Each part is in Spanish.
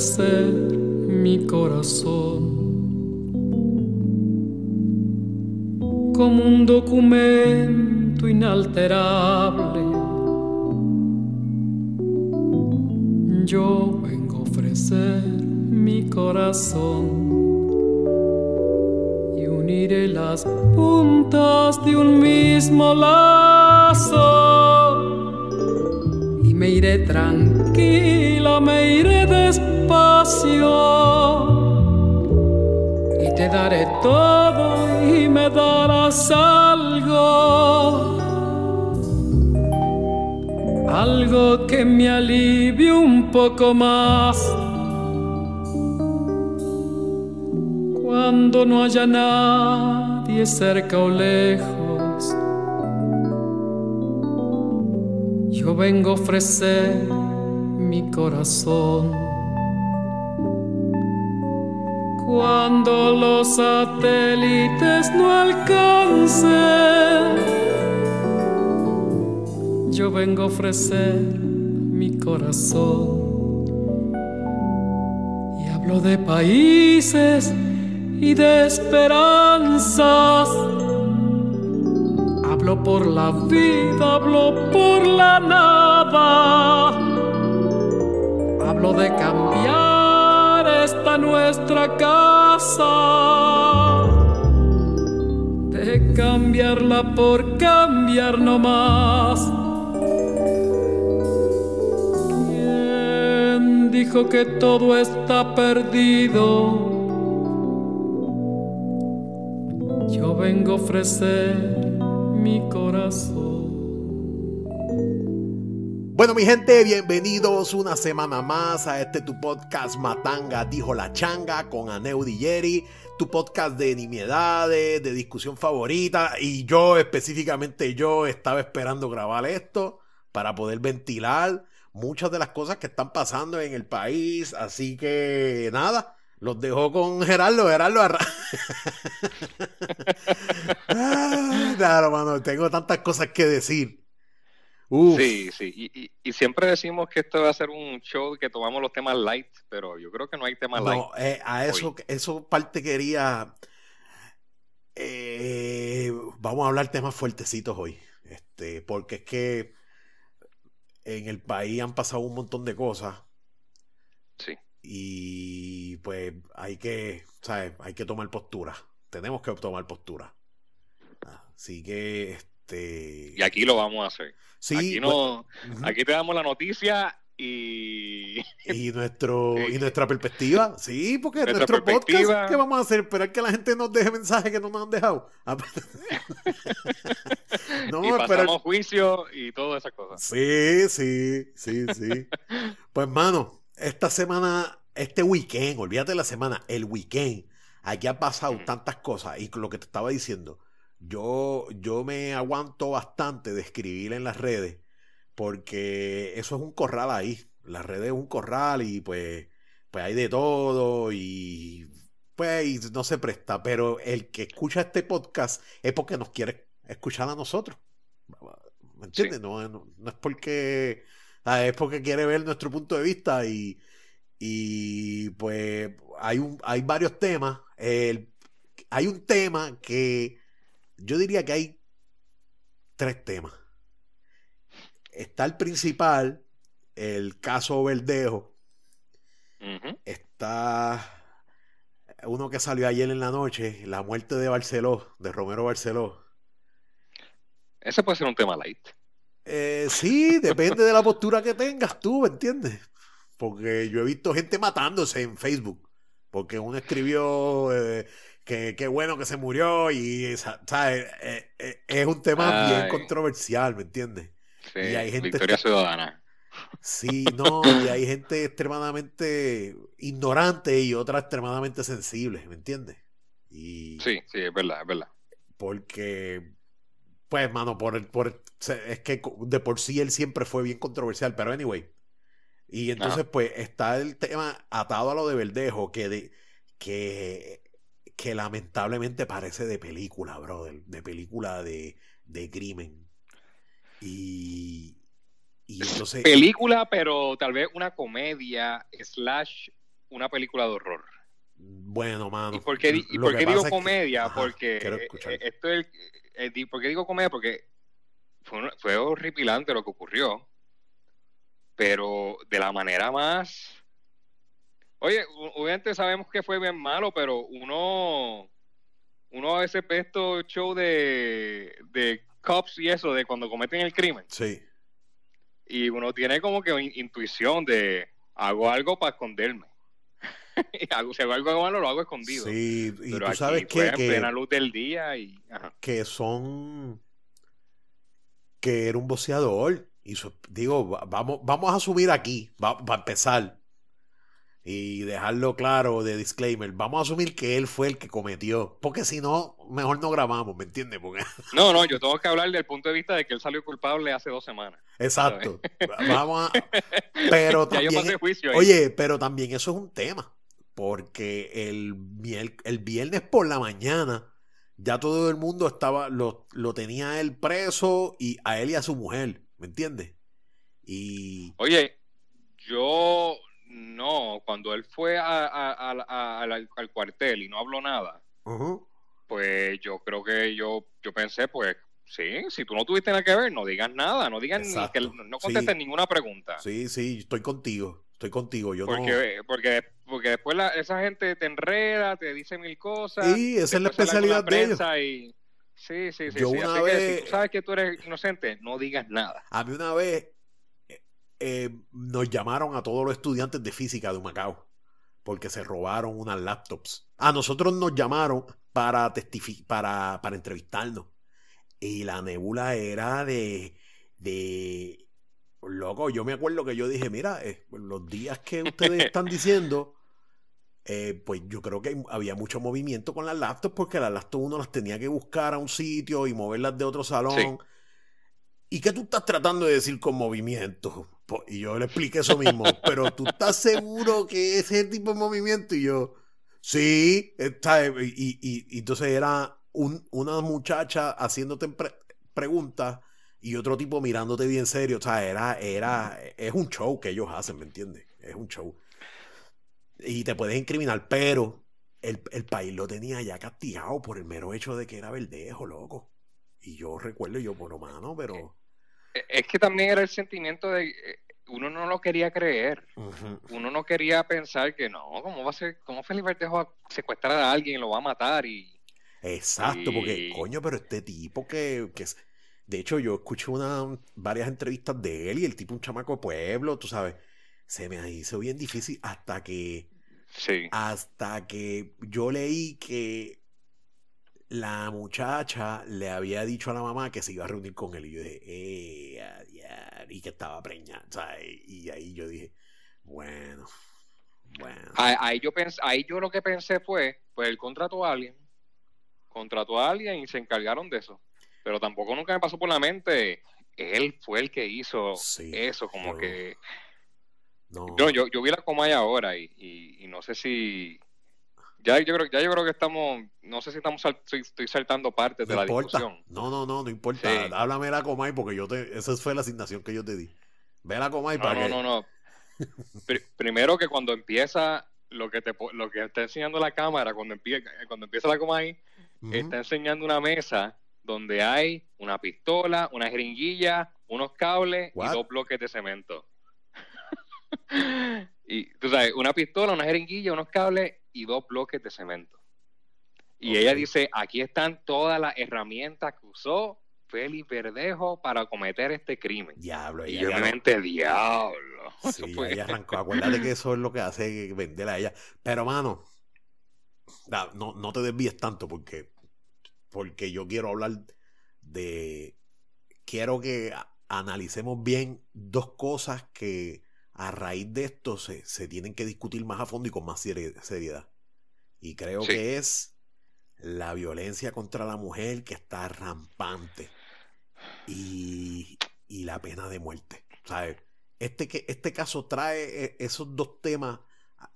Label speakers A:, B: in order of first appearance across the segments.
A: Mi corazón como un documento inalterable. Yo vengo a ofrecer mi corazón me alivie un poco más. Cuando no haya nadie cerca o lejos, yo vengo a ofrecer mi corazón. Cuando los satélites no alcancen, yo vengo a ofrecer Y hablo de países y de esperanzas. Hablo por la vida, hablo por la nada. Hablo de cambiar esta nuestra casa. De cambiarla por cambiar no más. Dijo que todo está perdido? Yo vengo a ofrecer mi corazón.
B: Bueno, mi gente, bienvenidos una semana más a este tu podcast Matanga, dijo la changa con Aneudi Jerry, tu podcast de nimiedades, de discusión favorita. Y yo, específicamente yo, estaba esperando grabar esto para poder ventilar muchas de las cosas que están pasando en el país. Así que nada, los dejo con Gerardo. Gerardo, arra... claro, mano, tengo tantas cosas que decir.
C: Uf. Sí, sí, y, y, y, siempre decimos que esto va a ser un show que tomamos los temas light, pero yo creo que no hay temas light.
B: No, eh, a eso, hoy. eso parte quería. Eh, vamos a hablar temas fuertecitos hoy, este, porque es que en el país han pasado un montón de cosas.
C: Sí.
B: Y pues hay que, ¿sabes? Hay que tomar postura. Tenemos que tomar postura. Así que este...
C: Y aquí lo vamos a hacer.
B: Sí,
C: aquí, no, pues, aquí te damos la noticia y...
B: Y, nuestro, y nuestra perspectiva. Sí, porque nuestro podcast, ¿qué vamos a hacer? ¿Esperar que la gente nos deje mensajes que no nos han dejado?
C: no, y pasamos pero... juicio y todas esas cosas.
B: Sí, sí, sí, sí. pues, mano, esta semana, este weekend, olvídate de la semana, el weekend, aquí ha pasado mm. tantas cosas y lo que te estaba diciendo yo, yo me aguanto bastante de escribir en las redes porque eso es un corral ahí. Las redes es un corral y pues, pues hay de todo y pues no se presta. Pero el que escucha este podcast es porque nos quiere escuchar a nosotros. ¿Me entiendes? Sí. No, no, no, es porque es porque quiere ver nuestro punto de vista y, y pues hay, un, hay varios temas. El, hay un tema que yo diría que hay tres temas. Está el principal, el caso Verdejo. Está uno que salió ayer en la noche, la muerte de Barceló, de Romero Barceló.
C: Ese puede ser un tema light.
B: Eh, sí, depende de la postura que tengas tú, ¿me entiendes? Porque yo he visto gente matándose en Facebook. Porque uno escribió eh, que qué bueno que se murió y ¿sabes? Eh, eh, es un tema bien controversial, ¿me entiendes?
C: Sí, y hay gente Victoria Ciudadana.
B: Sí, no, y hay gente extremadamente ignorante y otra extremadamente sensible, ¿me entiendes? Y
C: sí, sí, es verdad, es verdad.
B: Porque, pues, mano, por, por, es que de por sí él siempre fue bien controversial, pero anyway. Y entonces, pues, está el tema atado a lo de Verdejo, que, de, que, que lamentablemente parece de película, brother, de película de, de crimen. Y, y entonces...
C: Película, pero tal vez una comedia, slash, una película de horror.
B: Bueno, mano.
C: ¿Y por qué, digo comedia? porque esto es el, ¿Por qué digo comedia? Porque fue, fue horripilante lo que ocurrió pero de la manera más... Oye, obviamente sabemos que fue bien malo, pero uno, uno a veces ve estos shows de, de cops y eso, de cuando cometen el crimen.
B: Sí.
C: Y uno tiene como que intuición de hago algo para esconderme. si hago algo malo, lo hago escondido.
B: Sí, y tú sabes que, en
C: plena luz del día y...
B: Que son... Que era un boceador y digo, vamos, vamos a asumir aquí, va, a empezar, y dejarlo claro de disclaimer, vamos a asumir que él fue el que cometió, porque si no, mejor no grabamos, ¿me entiendes? Porque...
C: No, no, yo tengo que hablar del punto de vista de que él salió culpable hace dos semanas.
B: Exacto. Vamos a... Pero también... Oye, pero también eso es un tema, porque el, el viernes por la mañana ya todo el mundo estaba, lo, lo tenía él preso y a él y a su mujer. ¿Me entiendes? Y.
C: Oye, yo no, cuando él fue al cuartel y no habló nada, pues yo creo que yo, yo pensé, pues sí, si tú no tuviste nada que ver, no digas nada, no digas ni que no contestes ninguna pregunta.
B: Sí, sí, estoy contigo, estoy contigo. Yo
C: porque, no... porque, porque después esa gente te enreda, te dice mil cosas.
B: Sí, esa es la especialidad de ellos.
C: Y, Sí, sí, sí. Yo una vez, si tú sabes que tú eres inocente, no digas nada.
B: A mí una vez eh, nos llamaron a todos los estudiantes de física de Macao porque se robaron unas laptops. A nosotros nos llamaron para, para, para entrevistarnos. Y la nebula era de, de... Loco, yo me acuerdo que yo dije, mira, eh, los días que ustedes están diciendo eh, pues yo creo que había mucho movimiento con las laptops porque las laptops uno las tenía que buscar a un sitio y moverlas de otro salón. ¿Y qué tú estás tratando de decir con movimiento? Y yo le expliqué eso mismo, pero tú estás seguro que ese tipo de movimiento y yo, sí, está, y, entonces era una muchacha haciéndote preguntas y otro tipo mirándote bien serio, o sea, era, era, es un show que ellos hacen, ¿me entiendes? Es un show y te puedes incriminar, pero el, país lo tenía ya castigado por el mero hecho de que era verdejo, loco. Y yo recuerdo, yo, por mano, pero...
C: Eh, es que también era el sentimiento de... Eh, uno no lo quería creer. Uno no quería pensar que no, ¿cómo va a ser? ¿Cómo Felipe Verdejo va a secuestrar a alguien y lo va a matar? y
B: Exacto, porque, coño, pero este tipo que... que de hecho, yo escuché una, varias entrevistas de él y el tipo un chamaco de pueblo, tú sabes se me hizo bien difícil hasta que.
C: Sí.
B: Hasta que yo leí que la muchacha le había dicho a la mamá que se iba a reunir con él. Y yo dije, eh, y que estaba preñada. Y ahí yo dije, bueno, bueno.
C: Ahí, yo ahí yo lo que pensé fue, pues él contrató a alguien, contrató a alguien y se encargaron de eso. Pero tampoco nunca me pasó por la mente, él fue el que hizo eso, como que no. yo, yo vi la Comay ahora y, y, no sé si. Ya yo, creo, ya yo creo que estamos. No sé si estamos estoy saltando partes de la discusión.
B: No, no, no, no importa. Háblame la Comay porque yo te. Esa fue la asignación que yo te di. Ve la Comay
C: no,
B: para
C: no, No, no, primero que cuando empieza. Lo que, te, lo que está enseñando la cámara cuando empieza, cuando empieza la Comay, está enseñando una mesa donde hay una pistola, una jeringuilla, unos cables y dos bloques de cemento. y tú sabes, una pistola, una jeringuilla, unos cables y dos bloques de cemento. Y ella dice, aquí están todas las herramientas que usó Félix Verdejo para cometer este crimen.
B: Diablo.
C: Y yo mente, diablo.
B: Sí, ella arrancó. Acuérdate que eso es lo que hace venderla a ella. Pero, mano, no, no te desvíes tanto porque, porque yo quiero hablar de... Quiero que analicemos bien dos cosas que a raíz de esto se, se tienen que discutir más a fondo y con más seriedad. Y creo que es la violencia contra la mujer que está rampante y, y la pena de muerte. ¿sabes? Este, que, este caso trae eh, esos dos temas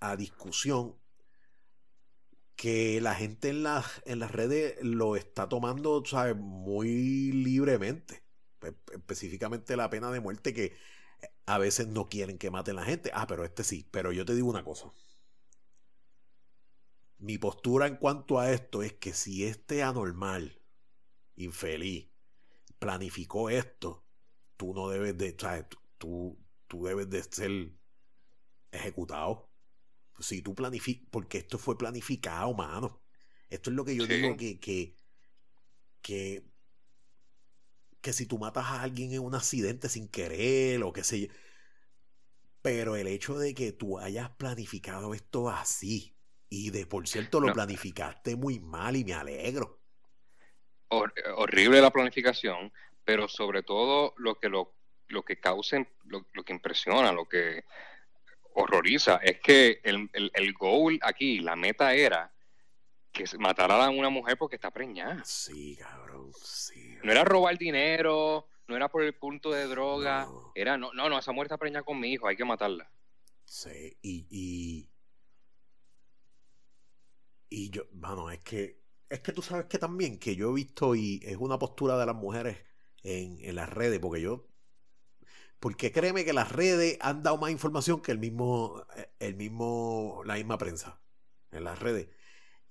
B: a, discusión que la gente en las, en las redes lo está tomando ¿sabes? muy libremente. Específicamente la pena de muerte que a veces no quieren que maten a la gente. Ah, pero este sí. Pero yo te digo una cosa. Mi postura en cuanto a esto es que si este anormal, infeliz, planificó esto, tú no debes de, ¿sabes? Tú, tú debes de ser ejecutado. Si tú planificas, porque esto fue planificado, mano. Esto es lo que yo digo que, que, que, que si tú matas a alguien en un accidente sin querer o qué sé yo. Pero el hecho de que tú hayas planificado esto así, y de por cierto, lo planificaste muy mal y me alegro.
C: horrible la planificación, pero sobre todo lo que lo, lo que causa, lo, que impresiona, lo que horroriza, es que el, el, goal aquí, la meta era que matara a una mujer porque está preñada.
B: Sí, cabrón, sí.
C: No era robar dinero, no era por el punto de droga, era, no, no, no, esa mujer está preñada con mi hijo, hay que matarla.
B: Sí, y y yo, bueno, es que, es que tú sabes que también, que yo he visto y es una postura de las mujeres en, en las redes, porque yo, porque créeme que las redes han dado más información que el mismo, el mismo, la misma prensa en las redes.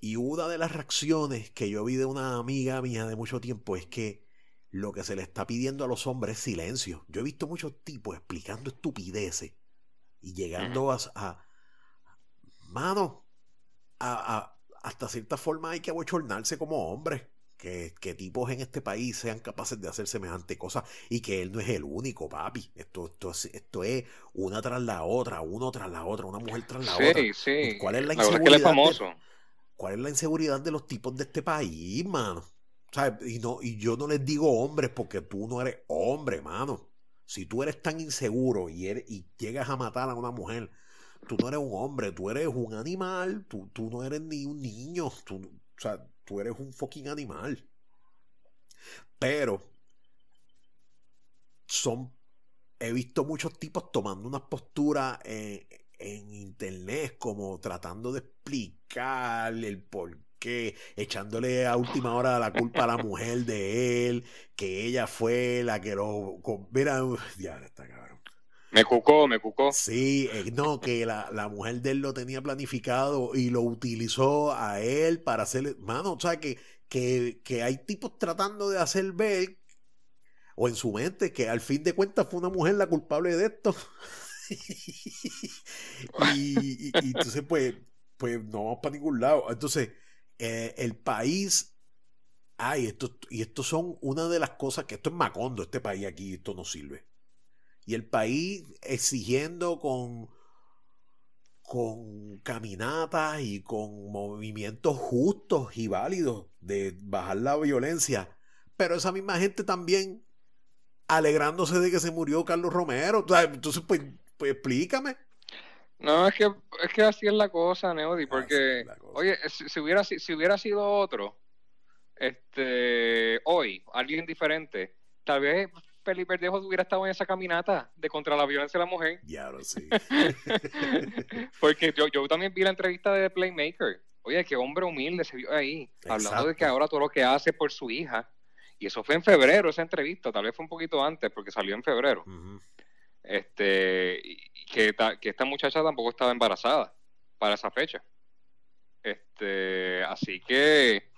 B: Y una de las reacciones que yo vi de una amiga mía de mucho tiempo es que lo que se le está pidiendo a los hombres es silencio. Yo he visto muchos tipos explicando estupideces y llegando a, a mano, a, hasta cierta forma hay que abochornarse como hombre. Que, que, tipos en este país sean capaces de hacer semejante cosa y que él no es el único, papi. Esto, esto, es, esto es una tras la otra, uno tras la otra, una mujer tras la otra.
C: Sí.
B: ¿Cuál es la inseguridad? De, ¿Cuál es la inseguridad de los tipos de este país, mano? Y, no, y yo no les digo hombres porque tú no eres hombre, mano. Si tú eres tan inseguro y, eres, y llegas a matar a una mujer tú no eres un hombre, tú eres un animal, tú, tú no eres ni un niño, tú, o sea, tú eres un fucking animal. Pero son, he visto muchos tipos tomando unas posturas en, en internet como tratando de explicar el por qué, echándole a última hora la culpa a la mujer de él, que ella fue la que lo... Mira, ya está cabrón.
C: Me cucó, me cucó.
B: Sí, eh, no, que la, la, mujer de él lo tenía planificado y lo utilizó a él para hacerle. Mano, o sea, que, que, que hay tipos tratando de hacer ver, o en su mente, que al fin de cuentas fue una mujer la culpable de esto. y, entonces, pues, pues no vamos para ningún lado. Entonces, eh, el país. Ay, esto, y esto son una de las cosas que esto es Macondo, este país aquí, esto no sirve y el país exigiendo con, con caminatas y con movimientos justos y válidos de bajar la violencia. Pero esa misma gente también alegrándose de que se murió Carlos Romero. Entonces, pues, pues, explícame.
C: No, es que, es que así es la cosa, Neody, porque, oye, si, hubiera, si hubiera sido otro, este, hoy, alguien diferente, tal vez Felipe Verdejo hubiera estado en esa caminata de contra la violencia de la mujer.
B: Ya lo sé.
C: Porque yo, yo también vi la entrevista de Playmaker. Oye, qué hombre humilde se vio ahí, hablando de que ahora todo lo que hace por su hija. Y eso fue en febrero, esa entrevista, tal vez fue un poquito antes, porque salió en febrero. Este, que, que esta muchacha tampoco estaba embarazada para esa fecha. Este, así que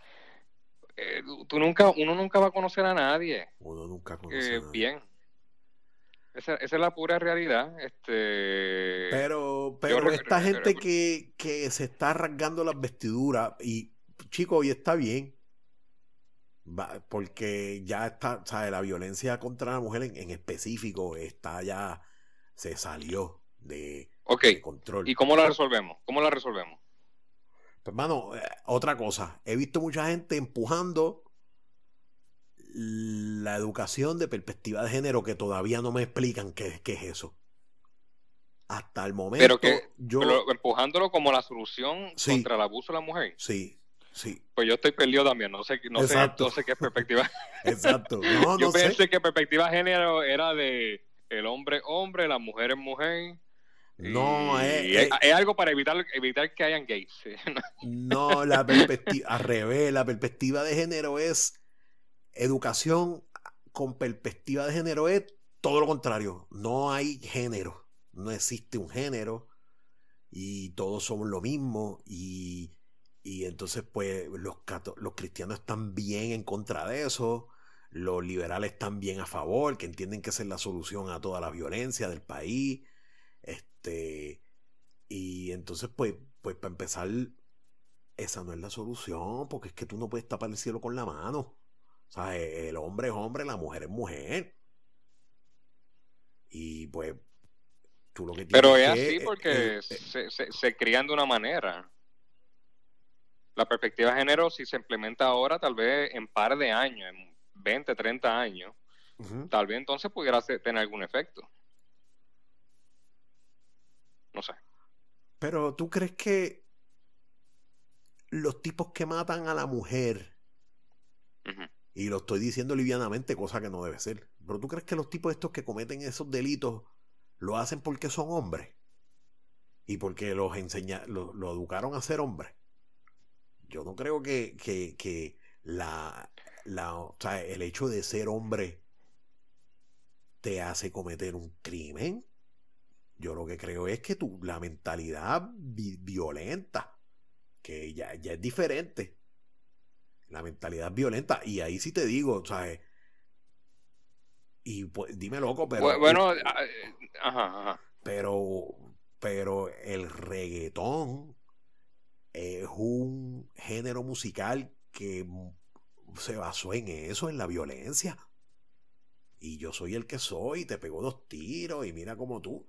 C: eh, tú nunca, uno nunca va a conocer a nadie.
B: Uno nunca conoce
C: eh, Bien. esa, es la pura realidad. Este,
B: pero pero esta gente que, que se está rasgando las vestiduras y, chico, y está bien. Porque ya está, ¿sabes? La violencia contra la mujer en, específico está ya, se salió de, control.
C: ¿Y cómo la resolvemos? ¿Cómo la resolvemos?
B: Pues, hermano, eh, otra cosa. He visto mucha gente empujando la educación de perspectiva de género que todavía no me explican qué, qué es eso. Hasta el momento.
C: Pero que yo. empujándolo como la solución contra el abuso de la mujer.
B: Sí, sí.
C: Pues yo estoy perdido también. No sé, no sé, no sé qué perspectiva.
B: Exacto.
C: yo pensé que perspectiva de género era de el hombre hombre, la mujer es mujer.
B: No,
C: es, es, algo para evitar, evitar que hayan gays.
B: no, la perspectiva, al revés, la perspectiva de género es educación con perspectiva de género es todo lo contrario. No hay género. No existe un género. Y todos somos lo mismo. Y, y entonces, pues, los, los cristianos están bien en contra de eso. Los liberales están bien a favor, que entienden que esa es la solución a toda la violencia del país. Este. Y entonces, pues, pues para empezar, esa no es la solución, porque es que tú no puedes tapar el cielo con la mano. O sea, e, el hombre es hombre, la mujer es mujer. Y pues, tú lo que
C: tienes Pero es así porque se, se, crían de una manera. La perspectiva de género, si se implementa ahora, tal vez en par de años, en 20, 30 años, tal vez entonces pudiera tener algún efecto. No sé.
B: Pero tú crees que los tipos que matan a la mujer y lo estoy diciendo livianamente, cosa que no debe ser. Pero tú crees que los tipos estos que cometen esos delitos lo hacen porque son hombres y porque los enseña, lo, educaron a ser hombres. Yo no creo que, que, la, la, o sea, el hecho de ser hombre te hace cometer un crimen. Yo lo que creo es que tu, la mentalidad violenta, que ya, ya es diferente, la mentalidad violenta. Y ahí sí te digo, ¿sabes? Y pues, dime loco, pero.
C: Bueno, ah, ajá,
B: Pero, pero el reggaetón es un género musical que se basó en eso, en la violencia. Y yo soy el que soy, te pego dos tiros y mira como tú.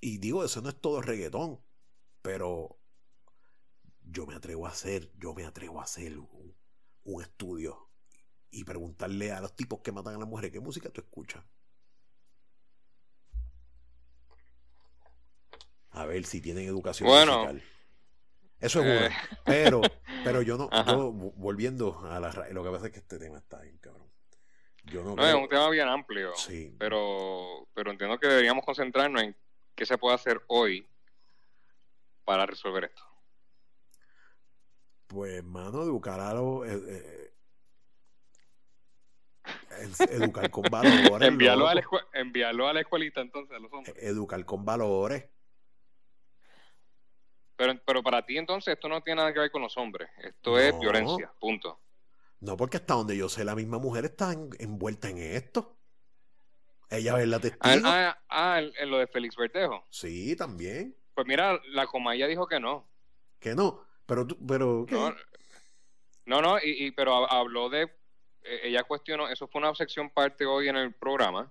B: Y digo, eso no es todo reggaetón, pero yo me atrevo a hacer, yo me atrevo a hacer un, estudio y preguntarle a los tipos que matan a las mujeres qué música tú escuchas. A ver si tienen educación musical. Eso es bueno. Eh. Pero, pero yo no, yo volviendo a la lo que pasa es que este tema está bien, cabrón.
C: Yo no, es un tema bien amplio. Sí. Pero, pero entiendo que deberíamos concentrarnos en qué se puede hacer hoy para resolver esto
B: pues, mano, educar a los. Eh, eh, educar con valores.
C: enviarlo, a la enviarlo a la escuelita entonces a los hombres.
B: Educar con valores.
C: Pero, pero para ti entonces esto no tiene nada que ver con los hombres. Esto es violencia, punto.
B: No, porque hasta donde yo sé, la misma mujer está envuelta en esto. Ella es la testigo.
C: Ah, ah, en, lo de Félix Vertejo.
B: Sí, también.
C: Pues mira, la Comaya dijo que no.
B: Que no. Pero, pero
C: No, no, y, pero habló de, eh, ella cuestionó, eso fue una sección parte hoy en el programa,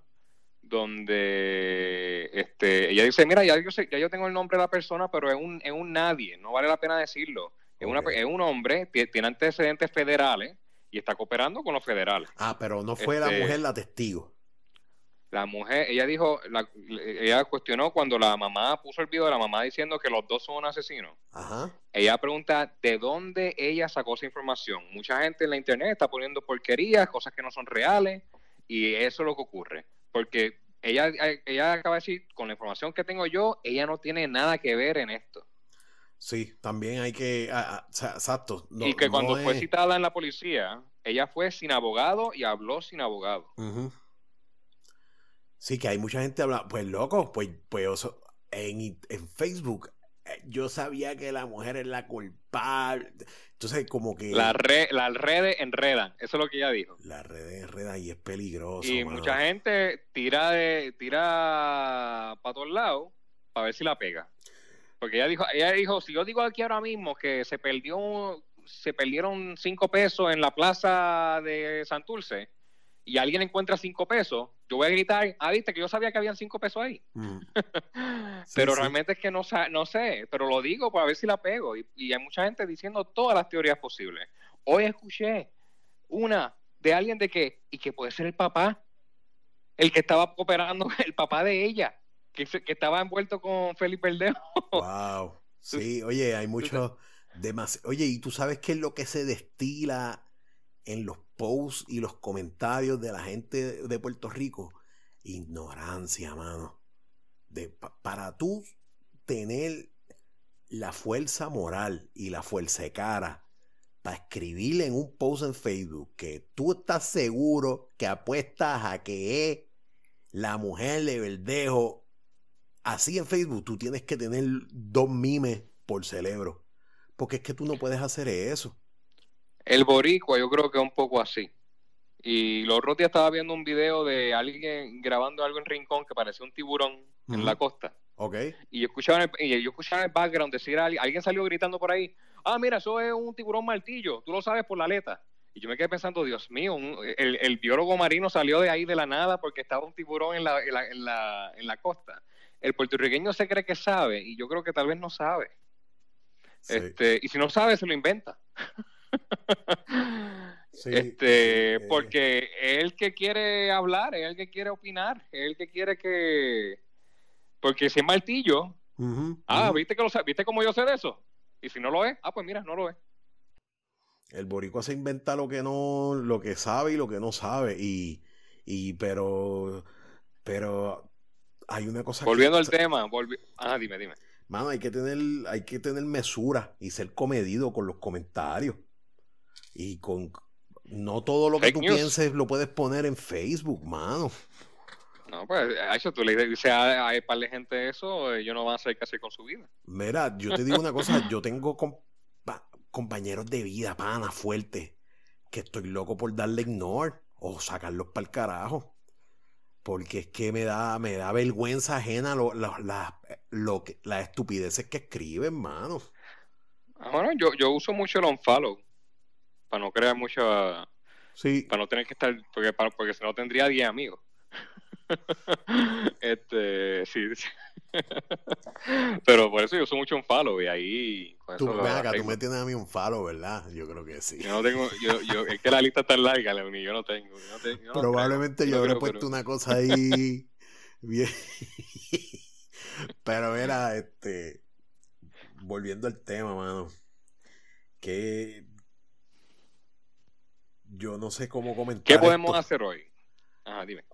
C: donde este, ella dice, mira, ya yo, sé, ya yo tengo el nombre de la persona, pero es un, es un nadie, no vale la pena decirlo. Es, una, es un hombre, tiene antecedentes federales y está cooperando con los federales.
B: Ah, pero no fue la este, mujer la testigo.
C: La mujer, ella dijo, la, ella cuestionó cuando la mamá puso el video de la mamá diciendo que los dos son asesinos. Ajá. Ella pregunta de dónde ella sacó esa información. Mucha gente en la internet está poniendo porquerías, cosas que no son reales, y eso es lo que ocurre. Porque ella, ella acaba de decir, con la información que tengo yo, ella no tiene nada que ver en esto.
B: Sí, también hay que, ah, ah, exacto.
C: y que cuando fue citada en la policía, ella fue sin abogado y habló sin abogado.
B: Sí, que hay mucha gente habla, pues loco, pues, pues en, en Facebook eh, yo sabía que la mujer es la culpable. Entonces, como que.
C: Las red, redes enredan, eso es lo que ella dijo.
B: Las redes enredan y es peligroso.
C: Y mucha gente tira de tira para todos lados para ver si la pega. Porque ella dijo, ella dijo, si yo digo aquí ahora mismo que se perdió, se perdieron cinco pesos en la plaza de Santurce, y alguien encuentra cinco pesos, yo voy a gritar, ah, viste que yo sabía que habían cinco pesos ahí. Mm. pero realmente es que no, no sé, pero lo digo para ver si la pego. Y, hay mucha gente diciendo todas las teorías posibles. Hoy escuché una de alguien de que, y que puede ser el papá, el que estaba cooperando, el papá de ella, que, que estaba envuelto con Felipe Verdejo.
B: wow. Sí, oye, hay mucho... Oye, ¿y tú sabes qué es lo que se destila en los posts y los comentarios de la gente de Puerto Rico, ignorancia, mano. De, para tú tener la fuerza moral y la fuerza de cara para escribirle en un post en Facebook que tú estás seguro que apuestas a que es la mujer de Verdejo, así en Facebook tú tienes que tener dos mimes por cerebro. Porque es que tú no puedes hacer eso.
C: El boricua yo creo que es un poco así. Y los otros días estaba viendo un video de alguien grabando algo en Rincón que parecía un tiburón en la costa.
B: Ok.
C: Y yo escuchaba, en el, y yo escuchaba en el background decir a alguien, alguien salió gritando por ahí, ah, mira, eso es un tiburón martillo, tú lo sabes por la aleta. Y yo me quedé pensando, Dios mío, el, biólogo marino salió de ahí de la nada porque estaba un tiburón en la, en la, en la, en la costa. El puertorriqueño se cree que sabe y yo creo que tal vez no sabe. Este, y si no sabe, se lo inventa. este, eh, porque es el que quiere hablar, es el que quiere opinar, es el que quiere que. Porque si es martillo, ah, ¿viste, que lo, ¿viste cómo yo sé de eso? Y si no lo es, ah, pues mira, no lo es.
B: El boricua se inventa lo que no, lo que sabe y lo que no sabe. Y, y pero, pero hay una cosa
C: Volviendo al tema, ah, dime, dime.
B: Mano, hay que tener, hay que tener mesura y ser comedido con los comentarios. Y con no todo lo que tú pienses lo puedes poner en Facebook, mano.
C: No, pues, eso tú le dices a, a par de gente eso, ellos no van a saber qué hacer con su vida.
B: Mira, yo te digo una cosa, yo tengo compañeros de vida, pana, fuerte, que estoy loco por darle ignore o sacarlos para el carajo. Porque es que me da, me da vergüenza ajena lo, lo, que, las estupideces que escriben, mano.
C: Ah, bueno, yo, yo uso mucho el unfollow para no crear mucha. Sí. Para no tener que estar. Porque, para, porque si no tendría 10 amigos. este, sí, Pero por eso yo uso mucho un follow y ahí.
B: tú, tú me tienes a mí un follow, ¿verdad? Yo creo que sí.
C: Yo no tengo. Yo, yo, es que la lista está larga, Leoni, yo no tengo.
B: Probablemente yo habré puesto una cosa ahí. bien. pero era, este. Volviendo al tema, mano. Que yo no sé cómo comentar.
C: ¿Qué podemos hacer hoy? Ajá, dime.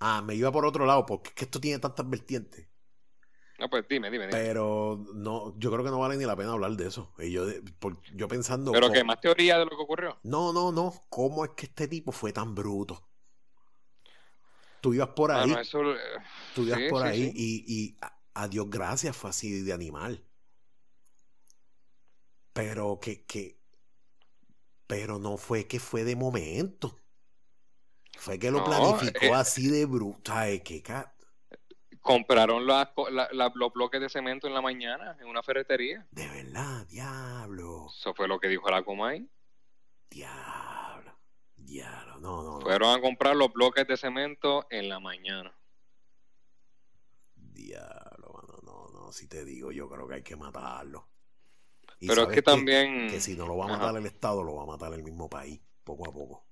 B: Ah, me iba por otro lado, porque es que esto tiene tantas vertientes.
C: No, pues dime, dime,
B: Pero no, yo creo que no vale ni la pena hablar de eso. Y yo, yo pensando.
C: ¿Pero qué? ¿Más teoría de lo que ocurrió?
B: No, no, no. ¿Cómo es que este tipo fue tan bruto? Tú ibas por ahí. Tú ibas por ahí y, y a, Dios gracias fue así de animal. Pero que, que, pero no fue que fue de momento. Fue que lo planificó eh, así de bruta. ¿Qué
C: Compraron los bloques de cemento en la mañana en una ferretería.
B: De verdad, diablo.
C: Eso fue lo que dijo la Comay.
B: Diablo. Diablo, no, no.
C: Fueron a comprar los bloques de cemento en la mañana.
B: Diablo, no, no, no. Si te digo, yo creo que hay que matarlo.
C: Pero es que, también.
B: Que si no lo va a matar el Estado, lo va a matar el mismo país, poco a poco.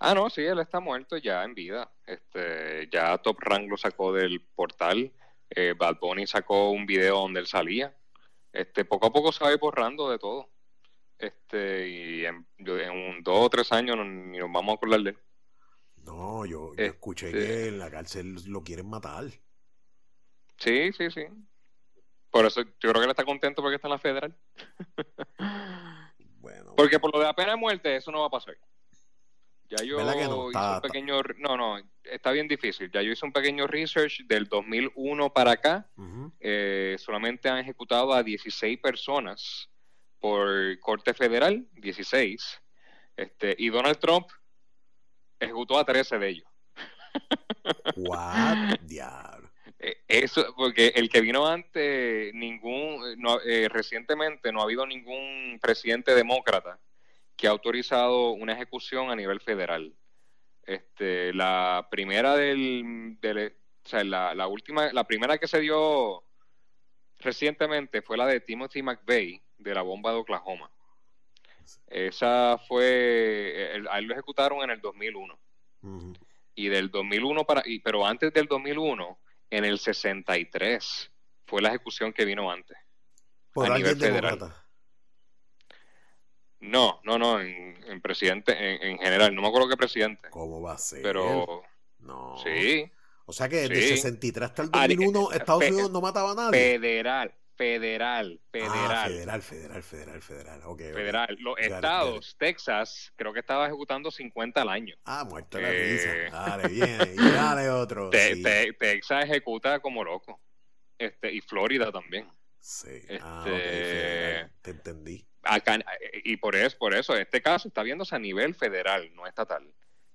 C: Ah, no, sí, él está muerto ya en vida. Este, ya Top Rank lo sacó del portal. Eh, Bad Bunny sacó un video donde él salía. Este, poco a poco se va borrando de todo. Este, y en, un dos o tres años ni nos vamos a acordar de él.
B: No, yo, yo escuché este que en la cárcel lo quieren matar.
C: Sí, sí, sí. Por eso yo creo que él está contento porque está en la federal. bueno. Porque por lo de la pena de muerte, eso no va a pasar. Ya yo hice un pequeño. No, no. está bien difícil. Ya yo hice un pequeño research del 2001 para acá. Eh, solamente han ejecutado a 16 personas por corte federal, 16. Este, y Donald Trump ejecutó a 13 de ellos.
B: What?
C: Eh, eso, porque el que vino antes, ningún, eh, recientemente no ha habido ningún presidente demócrata que ha autorizado una ejecución a nivel federal. Este, la primera del, o sea, la, la, última, la primera que se dio recientemente fue la de Timothy McVeigh de la bomba de Oklahoma. Esa fue, a él lo ejecutaron en el 2001. Y del 2001 para, y, pero antes del 2001, en el 63 fue la ejecución que vino antes.
B: Por a nivel federal.
C: No, no, no, en, presidente, en, general, no me acuerdo qué presidente.
B: ¿Cómo va a ser?
C: Pero.
B: No.
C: Sí.
B: O sea que desde 63 hasta el 2001 Estados Unidos no mataba a nadie.
C: Federal, federal, federal. Ah,
B: federal, federal, federal, federal. Okay,
C: federal. Los estados, Texas, creo que estaba ejecutando 50 al año.
B: Ah, muerto la eh... risa. Dale, bien. Y dale otro.
C: Texas ejecuta como loco. Este, y Florida también.
B: Sí. Ah, este... Te entendí
C: acá, y por eso, por eso, este caso está viéndose a nivel federal, no estatal,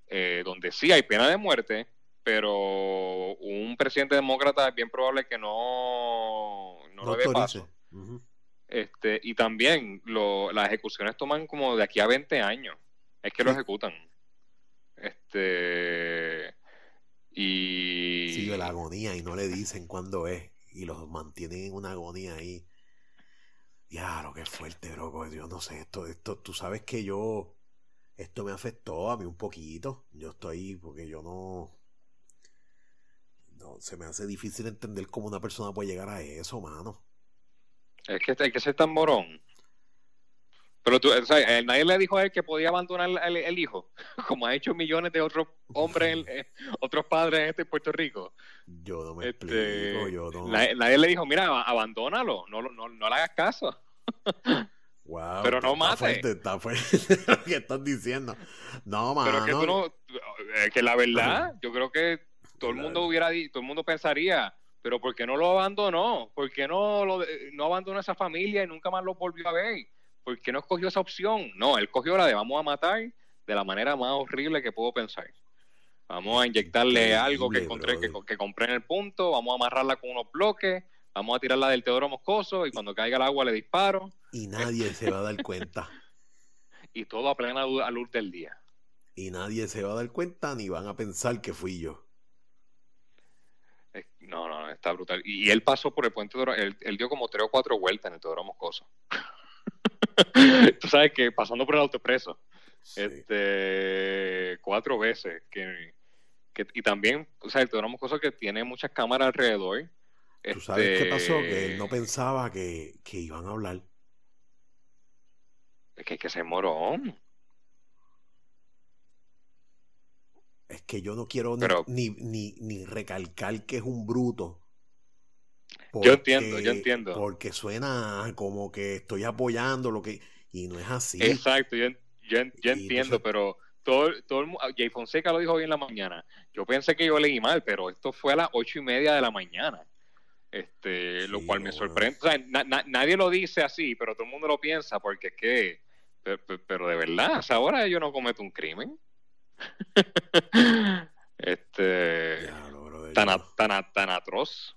C: eh, donde sí hay pena de muerte, pero un presidente demócrata es bien probable que no, no, lo dé paso. este, y también lo, las ejecuciones toman como de aquí a 20 años, es que lo ejecutan. Este y
B: sigue la agonía y no le dicen cuándo es y los mantienen en una agonía ahí lo que fuerte, bro. Yo no sé, esto, esto, tú sabes que yo, esto me afectó a mí un poquito. Yo estoy, porque yo no, no, se me hace difícil entender cómo una persona puede llegar a eso, mano.
C: Es que hay que ser tan morón. Pero tú, o sea, eh, nadie le dijo a él que podía abandonar el, hijo, como ha hecho millones de otros hombres, eh, otros padres en este Puerto Rico.
B: Yo no me este, explico, yo no.
C: Nadie, le dijo, mira, abandónalo, no, no, no le hagas caso.
B: Wow,
C: pero no
B: más Está fuerte, lo que estás diciendo. No, mano.
C: Pero que tú no. Que la verdad, yo creo que todo el mundo hubiera todo el mundo pensaría, pero ¿por qué no lo abandonó? ¿Por qué no, lo, no abandonó a esa familia y nunca más lo volvió a ver? ¿Por qué no escogió esa opción? No, él cogió la de vamos a matar de la manera más horrible que puedo pensar. Vamos a inyectarle algo que encontré, que, que, compré en el punto, vamos a amarrarla con unos bloques, vamos a tirarla del Teodoro Moscoso y cuando caiga el agua le disparo.
B: Y nadie se va a dar cuenta.
C: y todo a plena luz del día.
B: Y nadie se va a dar cuenta ni van a pensar que fui yo.
C: No, no, está brutal. Y, él pasó por el puente de él, él, dio como tres o cuatro vueltas en el Teodoro Moscoso. Tú sabes que pasando por el autopreso. Este, cuatro veces. Que, que, y también, o sea, el Teodoro Moscoso que tiene muchas cámaras alrededor
B: ¿Tú sabes qué pasó? Que él no este pensaba que, iban a hablar.
C: Es que que ser morón.
B: Es que yo no quiero ni, ni, ni, recalcar que es un bruto.
C: yo entiendo, yo entiendo.
B: Porque suena como que estoy apoyando lo que. Y no es así.
C: Exacto, yo, entiendo, pero todo, todo el, Jay Fonseca lo dijo hoy en la mañana. Yo pensé que yo leí mal, pero esto fue a las ocho y media de la mañana este, lo cual me sorprende. nadie lo dice así, pero todo el mundo lo piensa porque es que, pero, de verdad, ahora yo no cometo un crimen. este, tan, tan, tan atroz.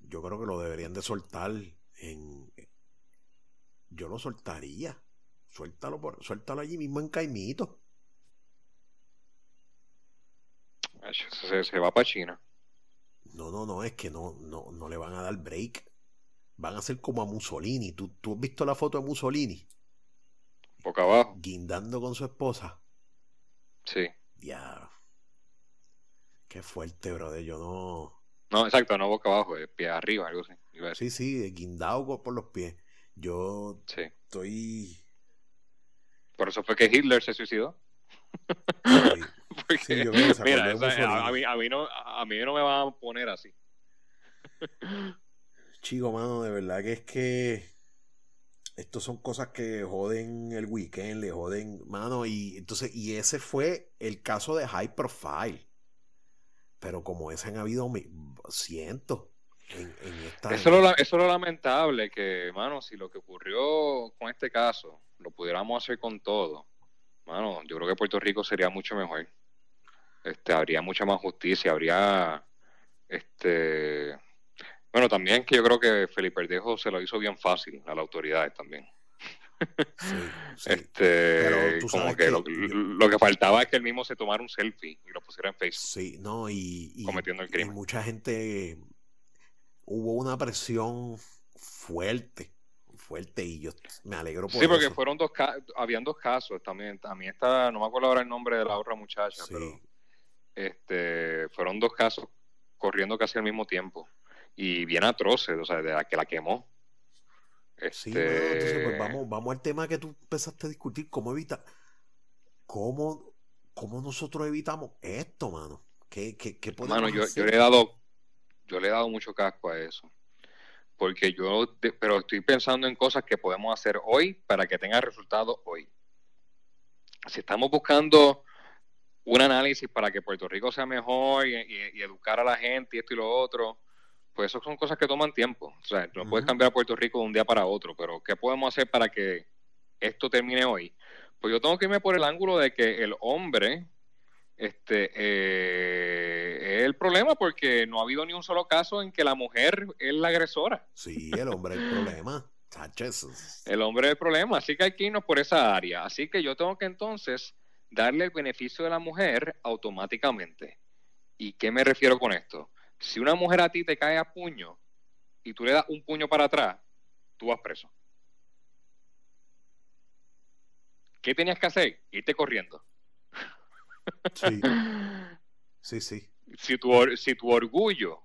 B: Yo creo que lo deberían de soltar en... Yo lo soltaría. Suéltalo, por, suéltalo allí mismo en Caimito.
C: Se, se va para China.
B: No, no, no, es que no, no, no le van a dar break. Van a ser como a Mussolini. ¿Tú, tú has visto la foto de Mussolini?
C: Boca abajo.
B: Guindando con su esposa.
C: Sí.
B: Ya. Qué fuerte, brother. Yo no.
C: No, exacto, no boca abajo, pie arriba, algo así.
B: Sí, sí, guindado por los pies. Yo sí. estoy.
C: Por eso fue que Hitler se suicidó. mira, a, mí, a, mí no, a mí no me van a poner así.
B: Chico, mano, de verdad que es que estos son cosas que joden el weekend, le joden, mano, y entonces, y ese fue el caso de High Profile. Pero como ese han habido cientos. En, esta
C: eso, lo, eso es lo lamentable, que, mano, si lo que ocurrió con este caso lo pudiéramos hacer con todo, mano, yo creo que Puerto Rico sería mucho mejor. Este, habría mucha más justicia, habría, este, bueno, también que yo creo que Felipe Verdejo se lo hizo bien fácil a las autoridades también. Este, como que, lo, que faltaba es que él mismo se tomara un selfie y lo pusiera en Facebook.
B: Sí, no, y,
C: cometiendo el crimen.
B: Y mucha gente hubo una presión fuerte, fuerte y yo me alegro por
C: Sí, porque fueron dos habían dos casos también, también está, no me acuerdo ahora el nombre de la otra muchacha, pero este fueron dos casos corriendo casi al mismo tiempo y bien atroces, o sea, de la que la quemó.
B: Sí, entonces pues, este vamos, vamos al tema que tú empezaste a discutir, cómo evita, cómo, cómo nosotros evitamos esto, mano. ¿Qué, qué, qué podemos
C: mano, yo, yo, le he dado, yo le he dado mucho casco a eso. Porque yo, pero estoy pensando en cosas que podemos hacer hoy para que tenga resultados hoy. Si estamos buscando un análisis para que Puerto Rico sea mejor y, y educar a la gente y esto y lo otro, pues eso son cosas que toman tiempo. O sea, no puedes cambiar a Puerto Rico de un día para otro, pero ¿qué podemos hacer para que esto termine hoy? Pues yo tengo que irme por el ángulo de que el hombre este, eh, es el problema porque no ha habido ni un solo caso en que la mujer es la agresora.
B: Sí, el hombre es el problema.
C: el hombre es el problema, así que hay que irnos por esa área. Así que yo tengo que entonces darle el beneficio de la mujer automáticamente. ¿Y qué me refiero con esto? Si una mujer a ti te cae a puño y tú le das un puño para atrás, tú vas preso. ¿Qué tenías que hacer? Irte corriendo.
B: Sí. Sí, sí.
C: Si tu, si tu orgullo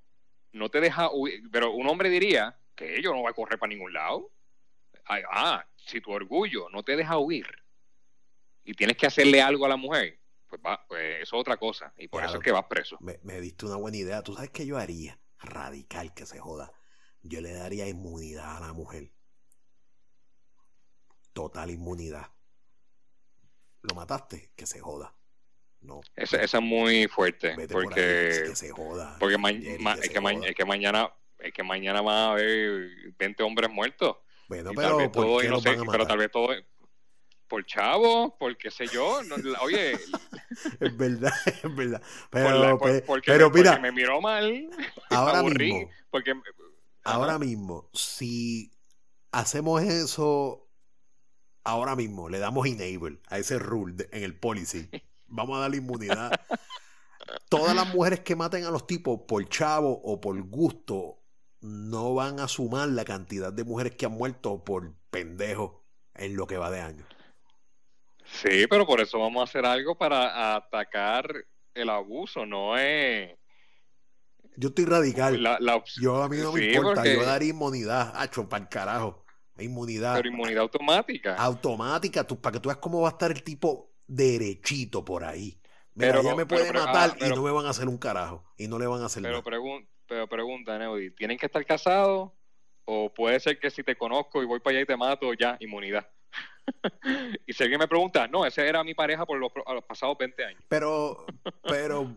C: no te deja huir, pero un hombre diría que ello no va a correr para ningún lado. ah, si tu orgullo no te deja huir y tienes que hacerle algo a la mujer, pues, va, pues eso es otra cosa. Y por eso es que vas preso.
B: Me, me diste una buena idea. ¿Tú sabes qué yo haría? Radical que se joda. Yo le daría inmunidad a la mujer. Total inmunidad. ¿Lo mataste? Que se joda. No.
C: Esa, es muy fuerte. porque.
B: que se joda.
C: Porque es, que mañana. Es que mañana va a haber 20 hombres muertos.
B: Bueno, pero, ¿por no sé,
C: pero tal vez todo, por chavo, por qué sé yo. oye.
B: es verdad, es verdad. Pero, porque, mira.
C: me miró mal.
B: Ahora mismo. Porque, ahora mismo, si hacemos eso ahora mismo, le damos enable a ese rule en el policy. Vamos a darle inmunidad. Todas las mujeres que maten a los tipos por chavo o por gusto no van a sumar la cantidad de mujeres que han muerto por pendejo en lo que va de año.
C: Sí, pero por eso vamos a hacer algo para atacar el abuso, no es...
B: Yo estoy radical. yo a mí no me importa, yo daría inmunidad, hacho, para el carajo. Inmunidad.
C: Pero inmunidad automática.
B: Automática, tú, para que tú veas cómo va a estar el tipo derechito por ahí. Mira, pero, ella me puede matar ah, y no me van a hacer un carajo. Y no le van a hacer
C: pero
B: nada.
C: pero pregunta, Neudi, ¿tienen que estar casados? ¿O puede ser que si te conozco y voy para allá y te mato, ya, inmunidad? y si alguien me pregunta, no, esa era mi pareja por los, pasados 20 años.
B: Pero, pero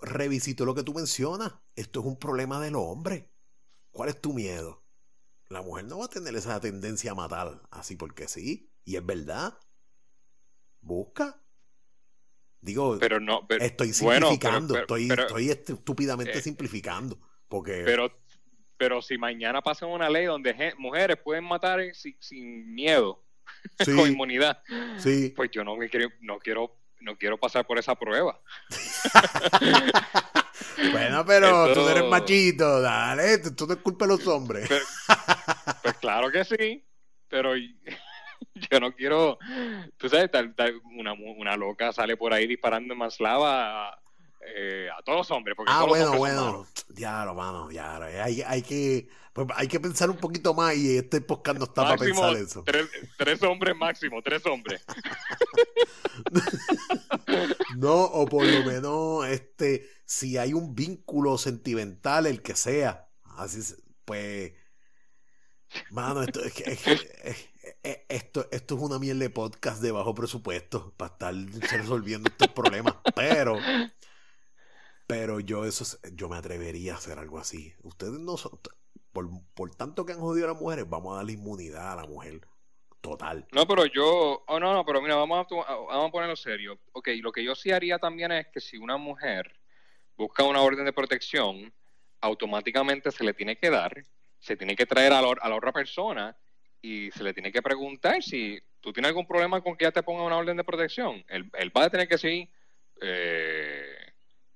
B: revisito lo que tú mencionas. Esto es un problema del hombre. ¿Cuál es tu miedo? La mujer no va a tener esa tendencia a matar así porque sí. Y es verdad. Busca. Digo,
C: pero no,
B: estoy simplificando, estoy, estoy estúpidamente eh, simplificando. Porque...
C: Pero, pero si mañana pasa una ley donde mujeres pueden matar sin miedo, con inmunidad.
B: Sí.
C: Pues yo no me quiero, no quiero, no quiero pasar por esa prueba.
B: bueno, pero tú eres machito, dale, tú no es culpa de los hombres.
C: pues claro que sí, pero yo no quiero, tú sabes, una, una loca sale por ahí disparando en Maslava eh, a todos los hombres. Porque
B: ah, bueno, bueno. Ya, mano, ya. Hay, hay, que, pues, hay que pensar un poquito más y este podcast no está para pensar eso.
C: Tres, hombres máximo, tres hombres.
B: no, o por lo menos, este, si hay un vínculo sentimental, el que sea, así, pues, mano, esto es que, eh, esto, esto es una miel de podcast de bajo presupuesto para estar resolviendo estos problemas, pero pero yo eso yo me atrevería a hacer algo así. Ustedes no son por, por tanto que han jodido a las mujeres, vamos a darle inmunidad a la mujer total.
C: No, pero yo, oh no, no, pero mira, vamos a, vamos a ponerlo serio. Ok, lo que yo sí haría también es que si una mujer busca una orden de protección, automáticamente se le tiene que dar, se tiene que traer a la, a la otra persona y se le tiene que preguntar si tú tienes algún problema con que ella te ponga una orden de protección. El, el va a tener que decir, eh,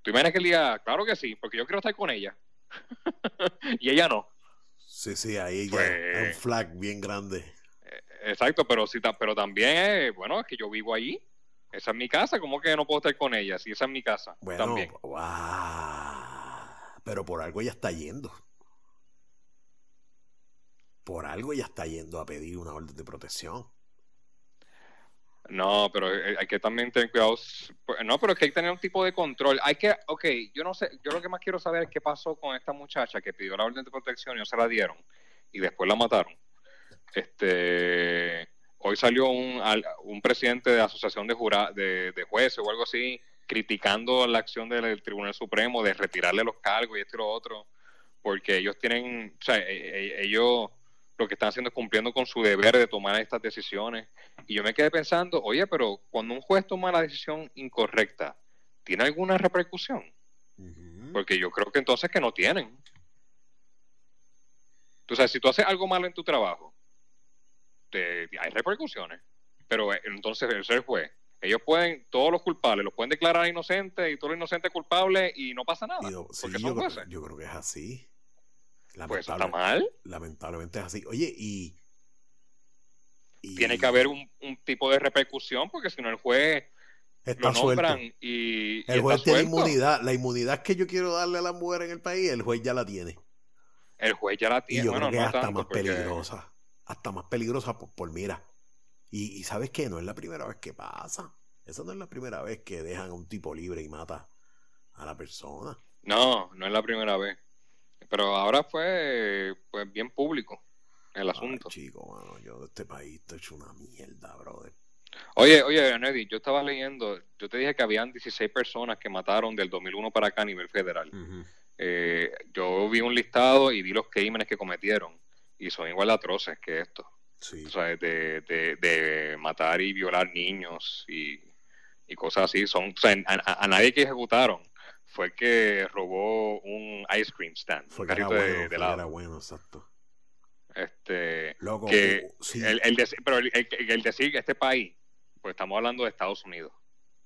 C: tú imaginas que el día, claro que sí, porque yo quiero estar con ella. y ella no.
B: Sí, sí, ahí pues, es un flag bien grande.
C: Eh, exacto, pero, sí, pero también, bueno, es que yo vivo allí. Esa es mi casa, ¿cómo que no puedo estar con ella? Si esa es mi casa. Bueno, también.
B: pero por algo ella está yendo por algo ella está yendo a pedir una orden de protección.
C: No, pero eh, hay que también tener cuidado. Pues, no, pero es que hay que tener un tipo de control. Hay que, ok, yo no sé, yo lo que más quiero saber es qué pasó con esta muchacha que pidió la orden de protección y no se la dieron y después la mataron. Este, hoy salió un, un presidente de la asociación de, jura, de, de jueces o algo así criticando la acción del Tribunal Supremo de retirarle los cargos y esto y lo otro, porque ellos tienen, o sea, e, e, ellos lo que están haciendo es cumpliendo con su deber de tomar estas decisiones. Y yo me quedé pensando, oye, pero cuando un juez toma la decisión incorrecta, ¿tiene alguna repercusión? Porque yo creo que entonces que no tienen. Entonces, si tú haces algo malo en tu trabajo, te, hay repercusiones. Pero eh, entonces el ser juez, ellos pueden, todos los culpables, los pueden declarar inocentes y todos los inocentes culpables y no pasa nada.
B: yo, yo creo que es así
C: pues está mal.
B: Lamentablemente es así. Oye, y,
C: Tiene que haber un, tipo de repercusión porque si no el juez lo nombran y,
B: El juez tiene inmunidad. La inmunidad que yo quiero darle a la mujer en el país, el juez ya la tiene.
C: El juez ya la tiene.
B: Y yo creo que es hasta más peligrosa. Hasta más peligrosa por, mira. Y, y, ¿sabes qué? No es la primera vez que pasa. Esa no es la primera vez que dejan a un tipo libre y mata a la persona.
C: No, no es la primera vez. Pero ahora fue pues bien público el asunto.
B: chico, mano, yo de este país estoy hecho una mierda, brother.
C: Oye, oye, Neddy, yo estaba leyendo, yo te dije que habían 16 personas que mataron del 2001 para acá a nivel federal. Eh, yo vi un listado y vi los crímenes que cometieron y son igual atroces que esto. Sí. O sea, de, de, matar y violar niños y, cosas así. Son, o sea, a nadie que ejecutaron fue que robó un ice cream stand,
B: fue un carrito de, helado. Era bueno, exacto.
C: Este, Loco, que uh, el, el pero el, el, decir que este país, pues estamos hablando de Estados Unidos,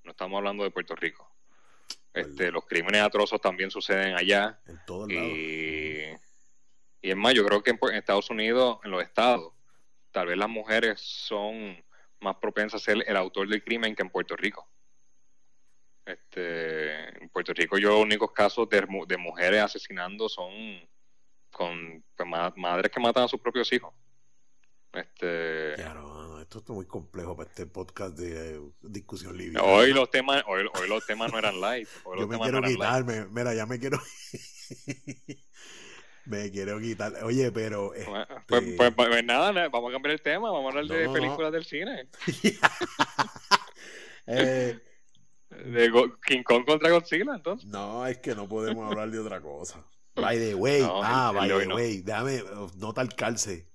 C: no estamos hablando de Puerto Rico. Este, los crímenes atrozos también suceden allá.
B: En todos
C: lados.
B: Y,
C: y es más, yo creo que en, Estados Unidos, en los estados, tal vez las mujeres son más propensas a ser el autor del crimen que en Puerto Rico. Este, en Puerto Rico yo los únicos casos de, de mujeres asesinando son con pues, madres que matan a sus propios hijos. Este...
B: Claro, esto es muy complejo para este podcast de eh, discusión libre.
C: Hoy los temas, hoy, los temas no eran light.
B: Yo me quiero quitarme, mira, ya me quiero. me quiero quitar. Oye, pero. Este
C: pues, pues, pues, nada, vamos a cambiar el tema, vamos a hablar de películas del cine. eh, de King Kong contra Godzilla, entonces.
B: No, es que no podemos hablar de otra cosa. By the way, ah, by the way, déjame, nota el calce.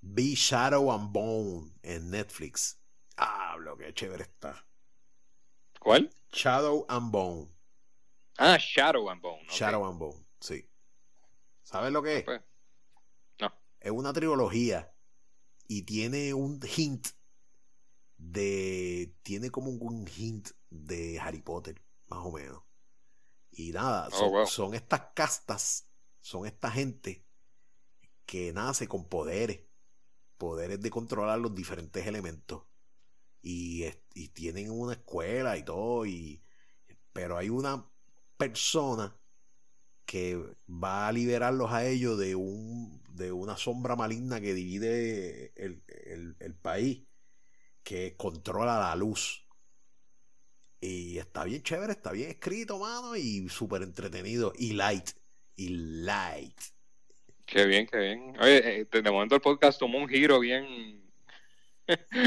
B: Be Shadow and Bone en Netflix. Ah, lo que chévere está.
C: ¿Cuál?
B: Shadow and Bone.
C: Ah, Shadow and Bone.
B: Shadow and Bone, sí. ¿Sabes lo que es?
C: Pues, no.
B: Es una trilogía y tiene un hint de. Tiene como un hint de Harry Potter, más o menos. Y nada, oh, son, estas castas, son esta gente que nace con poderes, poderes de controlar los diferentes elementos. Y, y tienen una escuela y todo, y, pero hay una persona que va a liberarlos a ellos de, un, de una sombra maligna que divide el, el, el país, que controla la luz. Y está bien chévere, está bien escrito, mano, y súper entretenido. Y light. Y light.
C: Qué bien, qué bien. Oye, eh, de momento el podcast tomó un giro bien.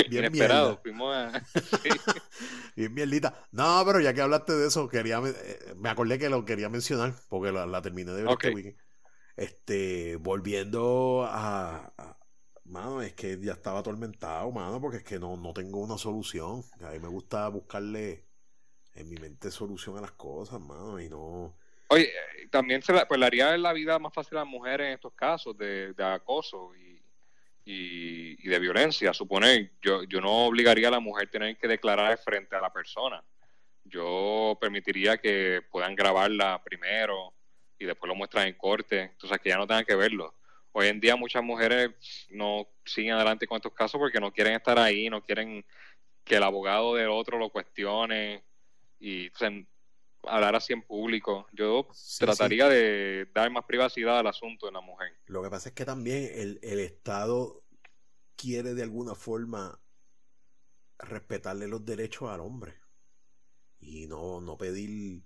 C: Bien esperado, fuimos a...
B: Bien mierdita. No, pero ya que hablaste de eso, quería eh, me acordé que lo quería mencionar, porque la, terminé de ver este weekend. Este, volviendo a, Mano, es que ya estaba atormentado, mano, porque es que no, no tengo una solución. A mí me gusta buscarle en mi mente solución a las cosas, mano, y no...
C: Oye, eh, también se la, pues, haría la vida más fácil a las mujeres en estos casos de, acoso y, y, de violencia. Suponer, yo, yo no obligaría a la mujer a tener que declarar frente a la persona. Yo permitiría que puedan grabarla primero y después lo muestran en corte, entonces que ya no tengan que verlo. Hoy en día muchas mujeres no siguen adelante con estos casos porque no quieren estar ahí, no quieren que el abogado del otro lo cuestione y hablar así en público. Yo trataría de dar más privacidad al asunto de la mujer.
B: Lo que pasa es que también el, el Estado quiere de alguna forma respetarle los derechos al hombre y no, no pedir